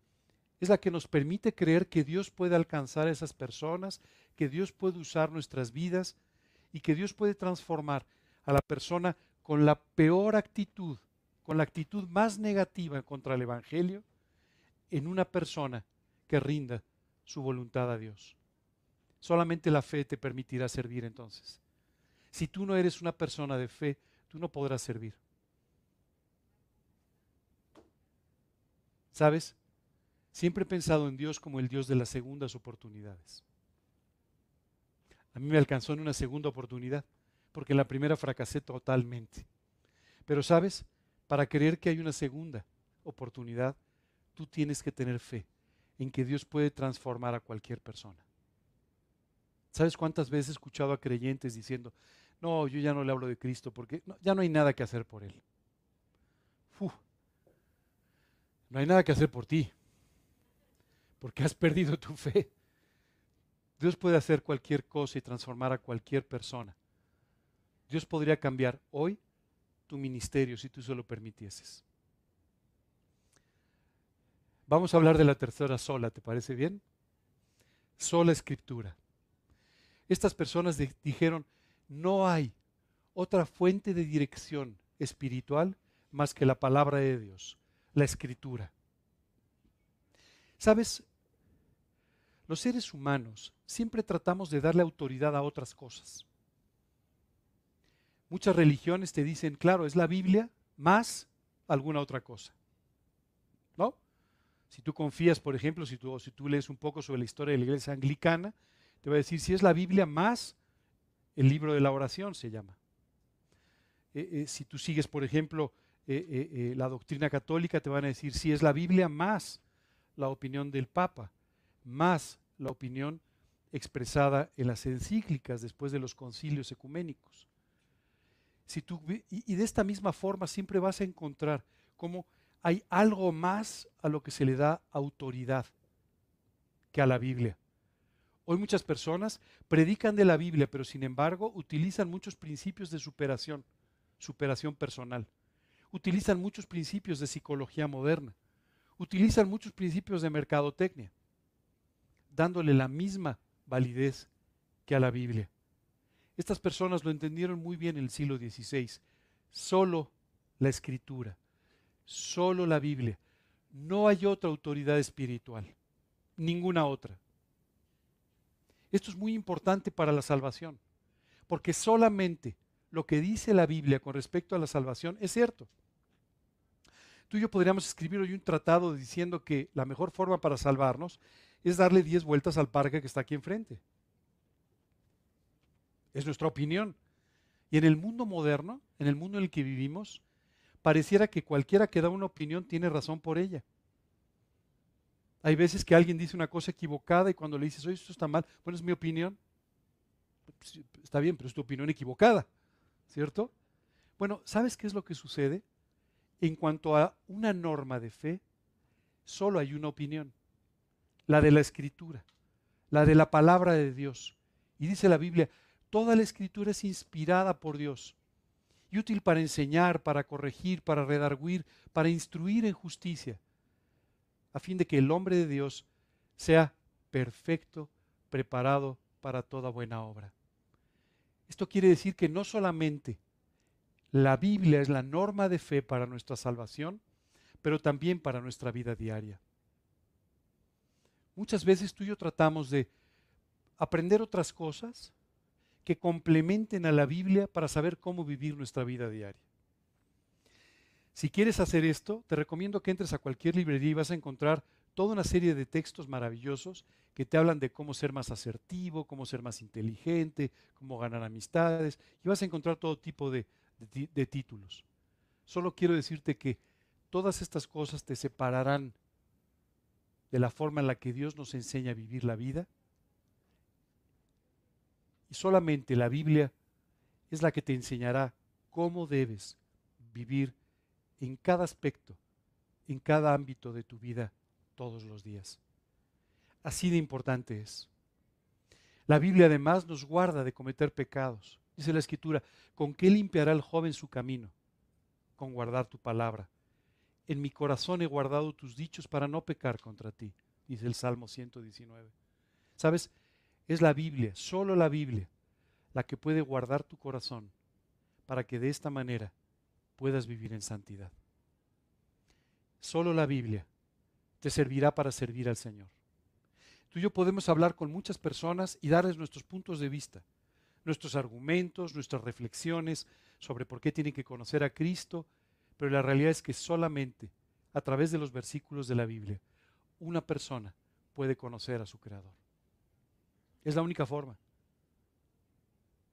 es la que nos permite creer que Dios puede alcanzar a esas personas, que Dios puede usar nuestras vidas y que Dios puede transformar a la persona con la peor actitud, con la actitud más negativa contra el Evangelio, en una persona que rinda su voluntad a Dios. Solamente la fe te permitirá servir entonces. Si tú no eres una persona de fe, tú no podrás servir. ¿Sabes? Siempre he pensado en Dios como el Dios de las segundas oportunidades. A mí me alcanzó en una segunda oportunidad, porque en la primera fracasé totalmente. Pero sabes, para creer que hay una segunda oportunidad, tú tienes que tener fe en que Dios puede transformar a cualquier persona. ¿Sabes cuántas veces he escuchado a creyentes diciendo, no, yo ya no le hablo de Cristo porque ya no hay nada que hacer por Él. no hay nada que hacer por ti, porque has perdido tu fe. Dios puede hacer cualquier cosa y transformar a cualquier persona. Dios podría cambiar hoy tu ministerio si tú se lo permitieses. Vamos a hablar de la tercera sola, ¿te parece bien? Sola escritura. Estas personas dijeron, no hay otra fuente de dirección espiritual más que la palabra de Dios, la escritura. ¿Sabes? Los seres humanos siempre tratamos de darle autoridad a otras cosas. Muchas religiones te dicen, claro, es la Biblia más alguna otra cosa. ¿No? Si tú confías, por ejemplo, si tú, si tú lees un poco sobre la historia de la iglesia anglicana, te va a decir si es la Biblia más el libro de la oración se llama. Eh, eh, si tú sigues, por ejemplo, eh, la doctrina católica, te van a decir si es la Biblia más la opinión del Papa, más la opinión expresada en las encíclicas después de los concilios ecuménicos. Si tú, y, y de esta misma forma siempre vas a encontrar cómo hay algo más a lo que se le da autoridad que a la Biblia. Hoy muchas personas predican de la Biblia, pero sin embargo utilizan muchos principios de superación, superación personal. Utilizan muchos principios de psicología moderna. Utilizan muchos principios de mercadotecnia, dándole la misma validez que a la Biblia. Estas personas lo entendieron muy bien en el siglo XVI. Solo la escritura, solo la Biblia. No hay otra autoridad espiritual, ninguna otra. Esto es muy importante para la salvación, porque solamente lo que dice la Biblia con respecto a la salvación es cierto. Tú y yo podríamos escribir hoy un tratado diciendo que la mejor forma para salvarnos es darle 10 vueltas al parque que está aquí enfrente. Es nuestra opinión. Y en el mundo moderno, en el mundo en el que vivimos, pareciera que cualquiera que da una opinión tiene razón por ella. Hay veces que alguien dice una cosa equivocada y cuando le dices, oye, esto está mal, bueno, es mi opinión. Pues, está bien, pero es tu opinión equivocada, ¿cierto? Bueno, ¿sabes qué es lo que sucede? En cuanto a una norma de fe, solo hay una opinión, la de la escritura, la de la palabra de Dios. Y dice la Biblia, toda la escritura es inspirada por Dios y útil para enseñar, para corregir, para redarguir, para instruir en justicia a fin de que el hombre de Dios sea perfecto, preparado para toda buena obra. Esto quiere decir que no solamente la Biblia es la norma de fe para nuestra salvación, pero también para nuestra vida diaria. Muchas veces tú y yo tratamos de aprender otras cosas que complementen a la Biblia para saber cómo vivir nuestra vida diaria. Si quieres hacer esto, te recomiendo que entres a cualquier librería y vas a encontrar toda una serie de textos maravillosos que te hablan de cómo ser más asertivo, cómo ser más inteligente, cómo ganar amistades, y vas a encontrar todo tipo de, de títulos. Solo quiero decirte que todas estas cosas te separarán de la forma en la que Dios nos enseña a vivir la vida. Y solamente la Biblia es la que te enseñará cómo debes vivir en cada aspecto, en cada ámbito de tu vida todos los días. Así de importante es. La Biblia además nos guarda de cometer pecados. Dice la Escritura, ¿con qué limpiará el joven su camino? Con guardar tu palabra. En mi corazón he guardado tus dichos para no pecar contra ti, dice el Salmo 119. ¿Sabes? Es la Biblia, solo la Biblia, la que puede guardar tu corazón para que de esta manera puedas vivir en santidad. Solo la Biblia te servirá para servir al Señor. Tú y yo podemos hablar con muchas personas y darles nuestros puntos de vista, nuestros argumentos, nuestras reflexiones sobre por qué tienen que conocer a Cristo, pero la realidad es que solamente a través de los versículos de la Biblia una persona puede conocer a su Creador. Es la única forma.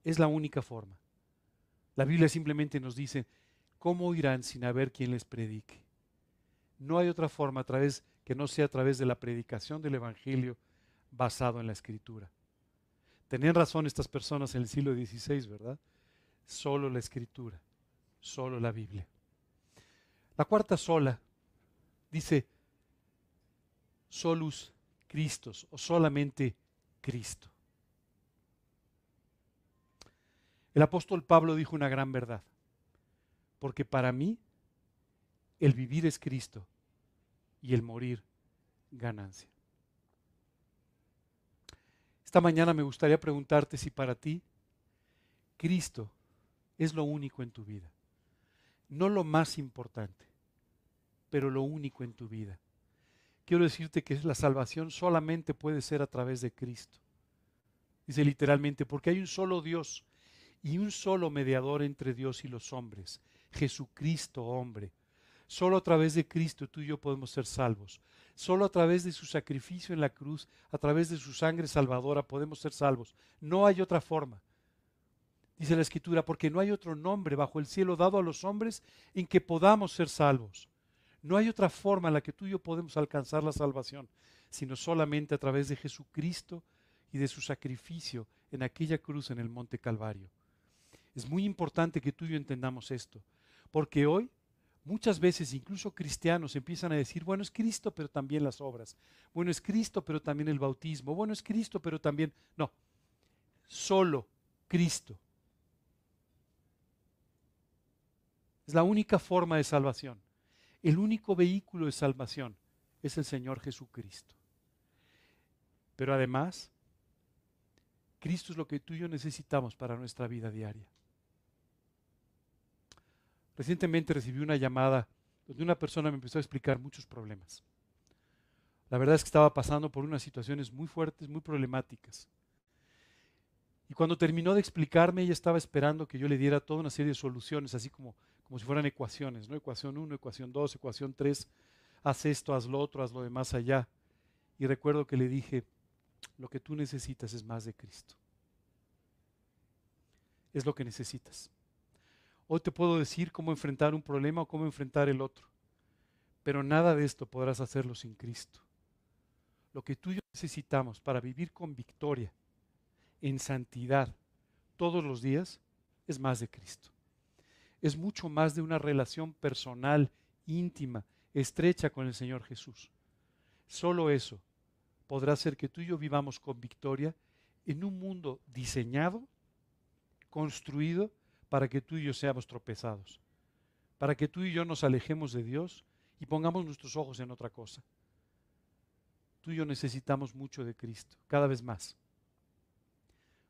Es la única forma. La Biblia simplemente nos dice, ¿cómo irán sin haber quien les predique? No hay otra forma a través que no sea a través de la predicación del Evangelio basado en la Escritura. Tenían razón estas personas en el siglo XVI, ¿verdad? Solo la Escritura, solo la Biblia. La cuarta sola dice solus Christus o solamente Cristo. El apóstol Pablo dijo una gran verdad, porque para mí el vivir es Cristo y el morir ganancia. Esta mañana me gustaría preguntarte si para ti Cristo es lo único en tu vida. No lo más importante, pero lo único en tu vida. Quiero decirte que la salvación solamente puede ser a través de Cristo. Dice literalmente, porque hay un solo Dios y un solo mediador entre Dios y los hombres, Jesucristo hombre Solo a través de Cristo tú y yo podemos ser salvos. Solo a través de su sacrificio en la cruz, a través de su sangre salvadora, podemos ser salvos. No hay otra forma. Dice la Escritura, porque no hay otro nombre bajo el cielo dado a los hombres en que podamos ser salvos. No hay otra forma en la que tú y yo podemos alcanzar la salvación, sino solamente a través de Jesucristo y de su sacrificio en aquella cruz en el monte Calvario. Es muy importante que tú y yo entendamos esto, porque hoy Muchas veces incluso cristianos empiezan a decir, bueno, es Cristo, pero también las obras. Bueno, es Cristo, pero también el bautismo. Bueno, es Cristo, pero también... No, solo Cristo. Es la única forma de salvación. El único vehículo de salvación es el Señor Jesucristo. Pero además, Cristo es lo que tú y yo necesitamos para nuestra vida diaria. Recientemente recibí una llamada donde una persona me empezó a explicar muchos problemas. La verdad es que estaba pasando por unas situaciones muy fuertes, muy problemáticas. Y cuando terminó de explicarme, ella estaba esperando que yo le diera toda una serie de soluciones, así como, como si fueran ecuaciones, ¿no? Ecuación 1, ecuación 2, ecuación 3, haz esto, haz lo otro, haz lo de más allá. Y recuerdo que le dije, lo que tú necesitas es más de Cristo. Es lo que necesitas. Hoy te puedo decir cómo enfrentar un problema o cómo enfrentar el otro. Pero nada de esto podrás hacerlo sin Cristo. Lo que tú y yo necesitamos para vivir con victoria, en santidad, todos los días, es más de Cristo. Es mucho más de una relación personal, íntima, estrecha con el Señor Jesús. Solo eso podrá hacer que tú y yo vivamos con victoria en un mundo diseñado, construido para que tú y yo seamos tropezados, para que tú y yo nos alejemos de Dios y pongamos nuestros ojos en otra cosa. Tú y yo necesitamos mucho de Cristo, cada vez más.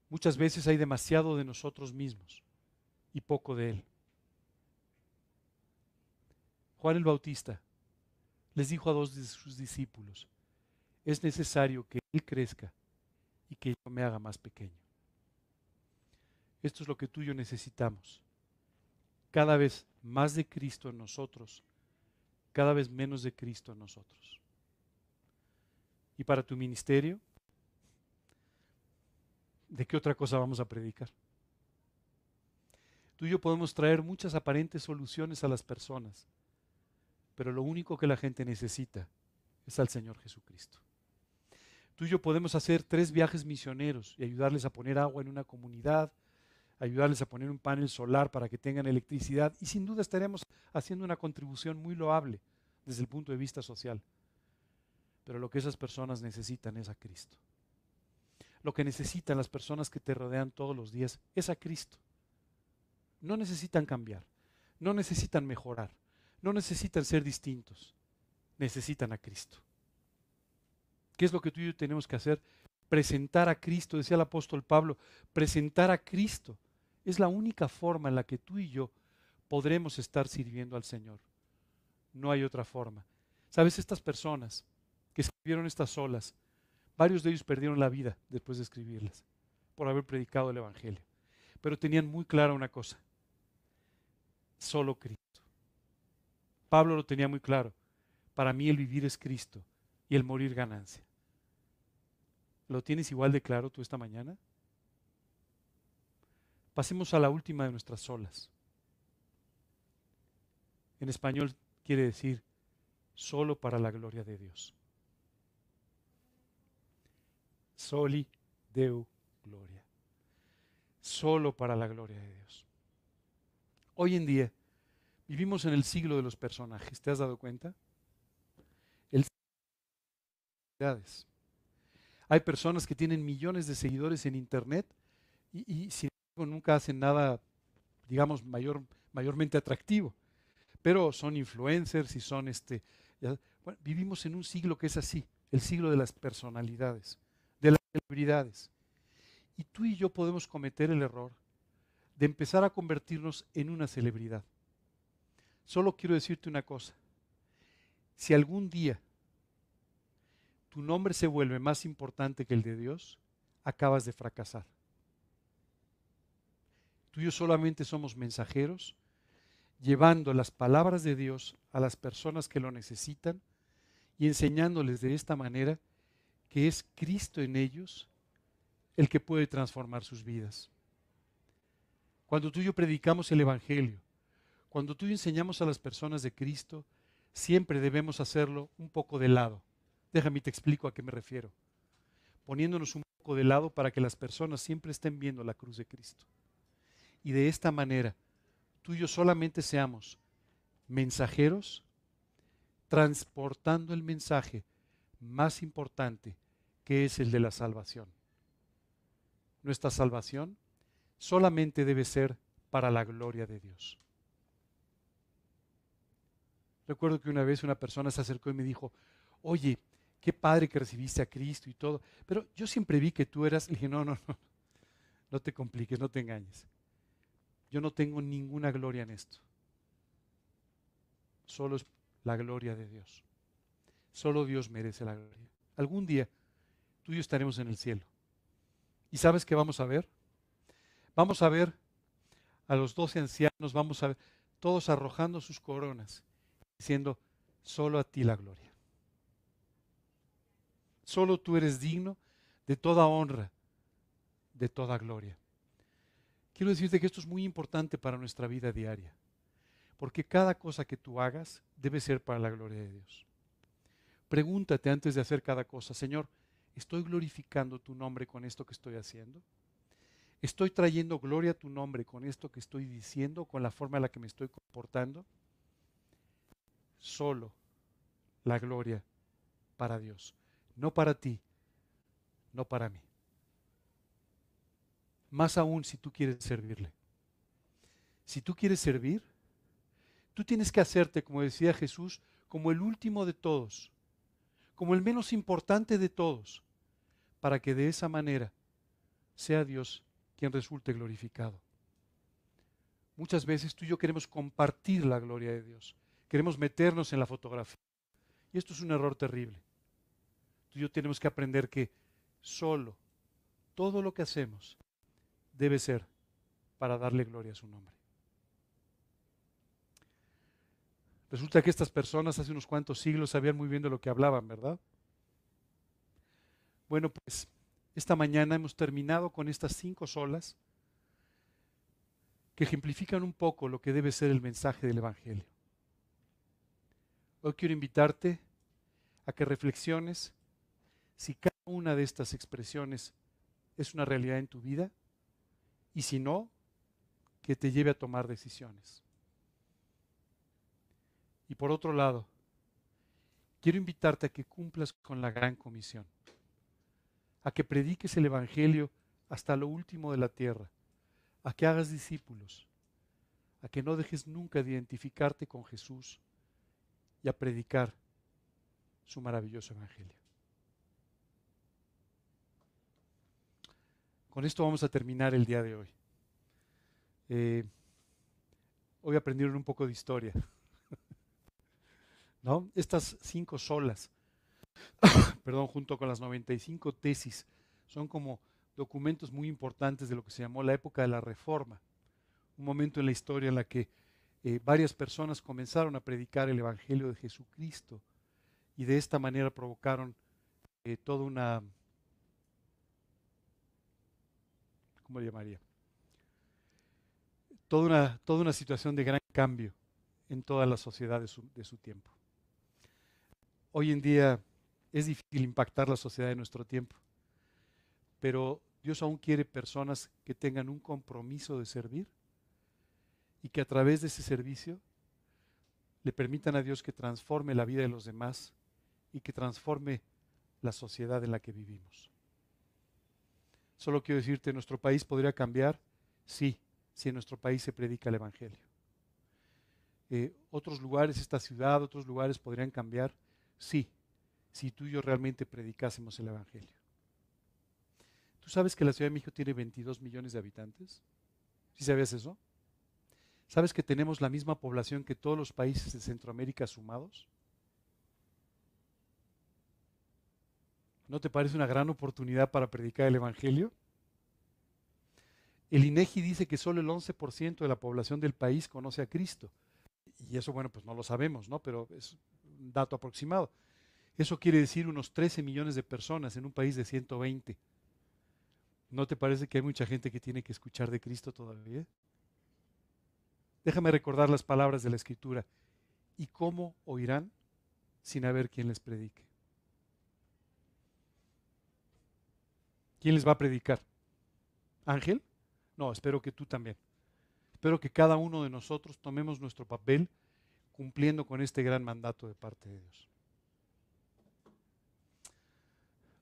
Muchas veces hay demasiado de nosotros mismos y poco de Él. Juan el Bautista les dijo a dos de sus discípulos, es necesario que Él crezca y que yo me haga más pequeño. Esto es lo que tú y yo necesitamos. Cada vez más de Cristo en nosotros, cada vez menos de Cristo en nosotros. Y para tu ministerio, ¿de qué otra cosa vamos a predicar? Tú y yo podemos traer muchas aparentes soluciones a las personas, pero lo único que la gente necesita es al Señor Jesucristo. Tú y yo podemos hacer tres viajes misioneros y ayudarles a poner agua en una comunidad, ayudarles a poner un panel solar para que tengan electricidad y sin duda estaremos haciendo una contribución muy loable desde el punto de vista social. Pero lo que esas personas necesitan es a Cristo. Lo que necesitan las personas que te rodean todos los días es a Cristo. No necesitan cambiar, no necesitan mejorar, no necesitan ser distintos, necesitan a Cristo. ¿Qué es lo que tú y yo tenemos que hacer? Presentar a Cristo, decía el apóstol Pablo, presentar a Cristo. Es la única forma en la que tú y yo podremos estar sirviendo al Señor. No hay otra forma. Sabes, estas personas que escribieron estas olas, varios de ellos perdieron la vida después de escribirlas, por haber predicado el Evangelio. Pero tenían muy clara una cosa, solo Cristo. Pablo lo tenía muy claro. Para mí el vivir es Cristo y el morir ganancia. ¿Lo tienes igual de claro tú esta mañana? Pasemos a la última de nuestras olas. En español quiere decir solo para la gloria de Dios. Soli Deu Gloria. Solo para la gloria de Dios. Hoy en día vivimos en el siglo de los personajes. ¿Te has dado cuenta? El hay personas que tienen millones de seguidores en internet y, y sin nunca hacen nada, digamos, mayor, mayormente atractivo. Pero son influencers y son este. vivimos en un siglo que es así, el siglo de las personalidades de las celebridades. Y tú y yo podemos cometer el error de empezar a convertirnos en una celebridad. Solo quiero decirte una cosa. Si algún día tu nombre se vuelve más importante que el de Dios, acabas de fracasar. Tú y yo solamente somos mensajeros llevando las palabras de Dios a las personas que lo necesitan y enseñándoles de esta manera que es Cristo en ellos el que puede transformar sus vidas. Cuando tú y yo predicamos el Evangelio, cuando tú y yo enseñamos a las personas de Cristo, siempre debemos hacerlo un poco de lado. Déjame te explico a qué me refiero. Poniéndonos un poco de lado para que las personas siempre estén viendo la cruz de Cristo. Y de esta manera, tú y yo solamente seamos mensajeros transportando el mensaje más importante que es el de la salvación. Nuestra salvación solamente debe ser para la gloria de Dios. Recuerdo que una vez una persona se acercó y me dijo, oye, qué padre que recibiste a Cristo y todo, pero yo siempre vi que tú eras, le dije, no, no, no, no te compliques, no te engañes. Yo no tengo ninguna gloria en esto. Solo es la gloria de Dios. Solo Dios merece la gloria. Algún día tú y yo estaremos en el cielo. ¿Y sabes qué vamos a ver? Vamos a ver a los doce ancianos, vamos a ver todos arrojando sus coronas, diciendo, solo a ti la gloria. Solo tú eres digno de toda honra, de toda gloria. Quiero decirte que esto es muy importante para nuestra vida diaria, porque cada cosa que tú hagas debe ser para la gloria de Dios. Pregúntate antes de hacer cada cosa, Señor, ¿Estoy glorificando tu nombre con esto que estoy haciendo? ¿Estoy trayendo gloria a tu nombre con esto que estoy diciendo, con la forma en la que me estoy comportando? Solo la gloria para Dios, no para ti, no para mí. Más aún si tú quieres servirle. Si tú quieres servir, tú tienes que hacerte, como decía Jesús, como el último de todos, como el menos importante de todos, para que de esa manera sea Dios quien resulte glorificado. Muchas veces tú y yo queremos compartir la gloria de Dios, queremos meternos en la fotografía. Y esto es un error terrible. Tú y yo tenemos que aprender que solo todo lo que hacemos debe ser para darle gloria a su nombre. Resulta que estas personas hace unos cuantos siglos sabían muy bien de lo que hablaban, ¿verdad? Bueno, pues esta mañana hemos terminado con estas cinco solas que ejemplifican un poco lo que debe ser el mensaje del Evangelio. Hoy quiero invitarte a que reflexiones si cada una de estas expresiones es una realidad en tu vida y si no, que te lleve a tomar decisiones. Y por otro lado, quiero invitarte a que cumplas con la gran comisión, a que prediques el Evangelio hasta lo último de la tierra, a que hagas discípulos, a que no dejes nunca de identificarte con Jesús y a predicar su maravilloso Evangelio. Con esto vamos a terminar el día de hoy. Eh, hoy aprendieron un poco de historia. ¿No? Estas cinco solas, perdón, junto con las 95 tesis, son como documentos muy importantes de lo que se llamó la época de la Reforma, un momento en la historia en la que eh, varias personas comenzaron a predicar el Evangelio de Jesucristo y de esta manera provocaron eh, toda una, ¿cómo le llamaría? Toda una, situación de gran cambio en toda la sociedad de su, de su tiempo. Hoy en día es difícil impactar la sociedad de nuestro tiempo pero Dios aún quiere personas que tengan un compromiso de servir y que a través de ese servicio le permitan a Dios que transforme la vida de los demás y que transforme la sociedad en la que vivimos. Solo quiero decirte, ¿nuestro país podría cambiar? Sí, si en nuestro país se predica el Evangelio. Eh, otros lugares, esta ciudad, otros lugares podrían cambiar? Sí, si tú y yo realmente predicásemos el Evangelio. ¿Tú sabes que la Ciudad de México tiene 22 millones de habitantes? ¿Sí sabías eso? ¿Sabes que tenemos la misma población que todos los países de Centroamérica sumados? ¿No te parece una gran oportunidad para predicar el Evangelio? El INEGI dice que solo el 11% de la población del país conoce a Cristo. Y eso, bueno, pues no lo sabemos, ¿no? Pero es un dato aproximado. Eso quiere decir unos 13 millones de personas en un país de 120. ¿No te parece que hay mucha gente que tiene que escuchar de Cristo todavía? Déjame recordar las palabras de la Escritura. ¿Y cómo oirán sin haber quien les predique? ¿Quién les va a predicar? ¿Ángel? No, espero que tú también. Espero que cada uno de nosotros tomemos nuestro papel cumpliendo con este gran mandato de parte de Dios.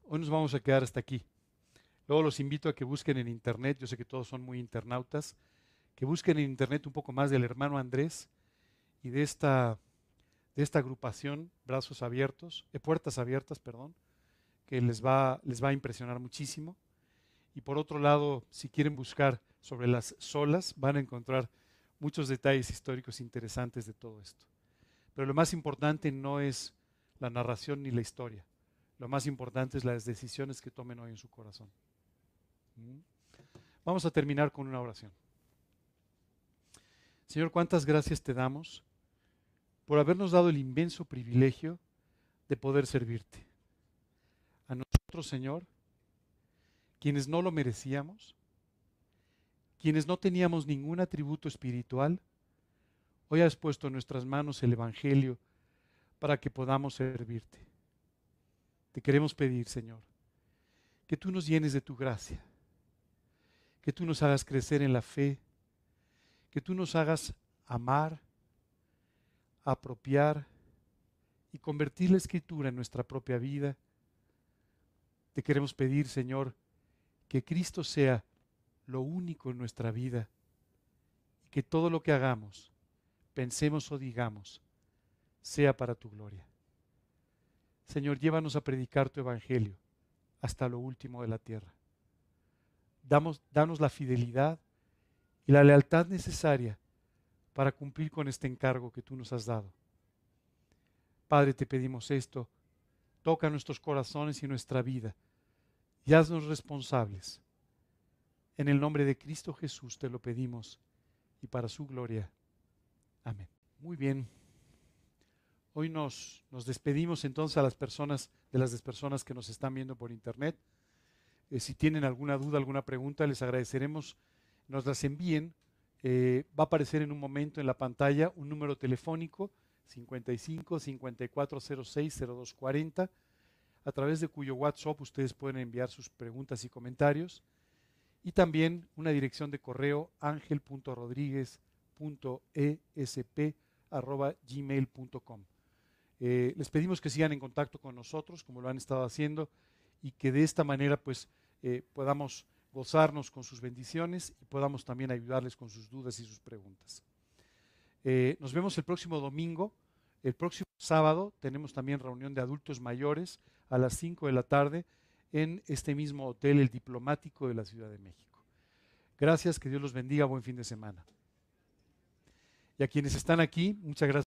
Hoy nos vamos a quedar hasta aquí. Luego los invito a que busquen en internet, yo sé que todos son muy internautas, que busquen en internet un poco más del hermano Andrés y de esta, de esta agrupación, Brazos Abiertos, de Puertas Abiertas, perdón, que les va, les va a impresionar muchísimo. Y por otro lado, si quieren buscar sobre las solas, van a encontrar muchos detalles históricos interesantes de todo esto. Pero lo más importante no es la narración ni la historia. Lo más importante es las decisiones que tomen hoy en su corazón. Vamos a terminar con una oración. Señor, cuántas gracias te damos por habernos dado el inmenso privilegio de poder servirte. Señor, quienes no lo merecíamos, quienes no teníamos ningún atributo espiritual, hoy has puesto en nuestras manos el Evangelio para que podamos servirte. Te queremos pedir, Señor, que tú nos llenes de tu gracia que tú nos hagas crecer en la fe, que tú nos hagas amar, apropiar y convertir la escritura en nuestra propia vida. Te queremos pedir, Señor, que Cristo sea lo único en nuestra vida y que todo lo que hagamos, pensemos o digamos, sea para tu gloria. Señor, llévanos a predicar tu evangelio hasta lo último de la tierra. damos, danos la fidelidad y la lealtad necesaria para cumplir con este encargo que tú nos has dado. Padre, te pedimos esto, toca nuestros corazones y nuestra vida y haznos responsables. En el nombre de Cristo Jesús te lo pedimos y para su gloria. Amén. Muy bien. Hoy nos, nos despedimos entonces a las personas, de las personas que nos están viendo por internet. Eh, si tienen alguna duda, alguna pregunta, les agradeceremos nos las envíen. Eh, va a aparecer en un momento en la pantalla un número telefónico 55 5406 0240 a través de cuyo WhatsApp ustedes pueden enviar sus preguntas y comentarios y también una dirección de correo angel.rodríguez.esp.gmail.com. Eh, les pedimos que sigan en contacto con nosotros, como lo han estado haciendo, y que de esta manera pues eh, podamos gozarnos con sus bendiciones y podamos también ayudarles con sus dudas y sus preguntas. Eh, nos vemos el próximo domingo. El próximo sábado tenemos también reunión de adultos mayores a las 5 de la tarde en este mismo hotel, el Diplomático de la Ciudad de México. Gracias, que Dios los bendiga, buen fin de semana. Y a quienes están aquí, muchas gracias.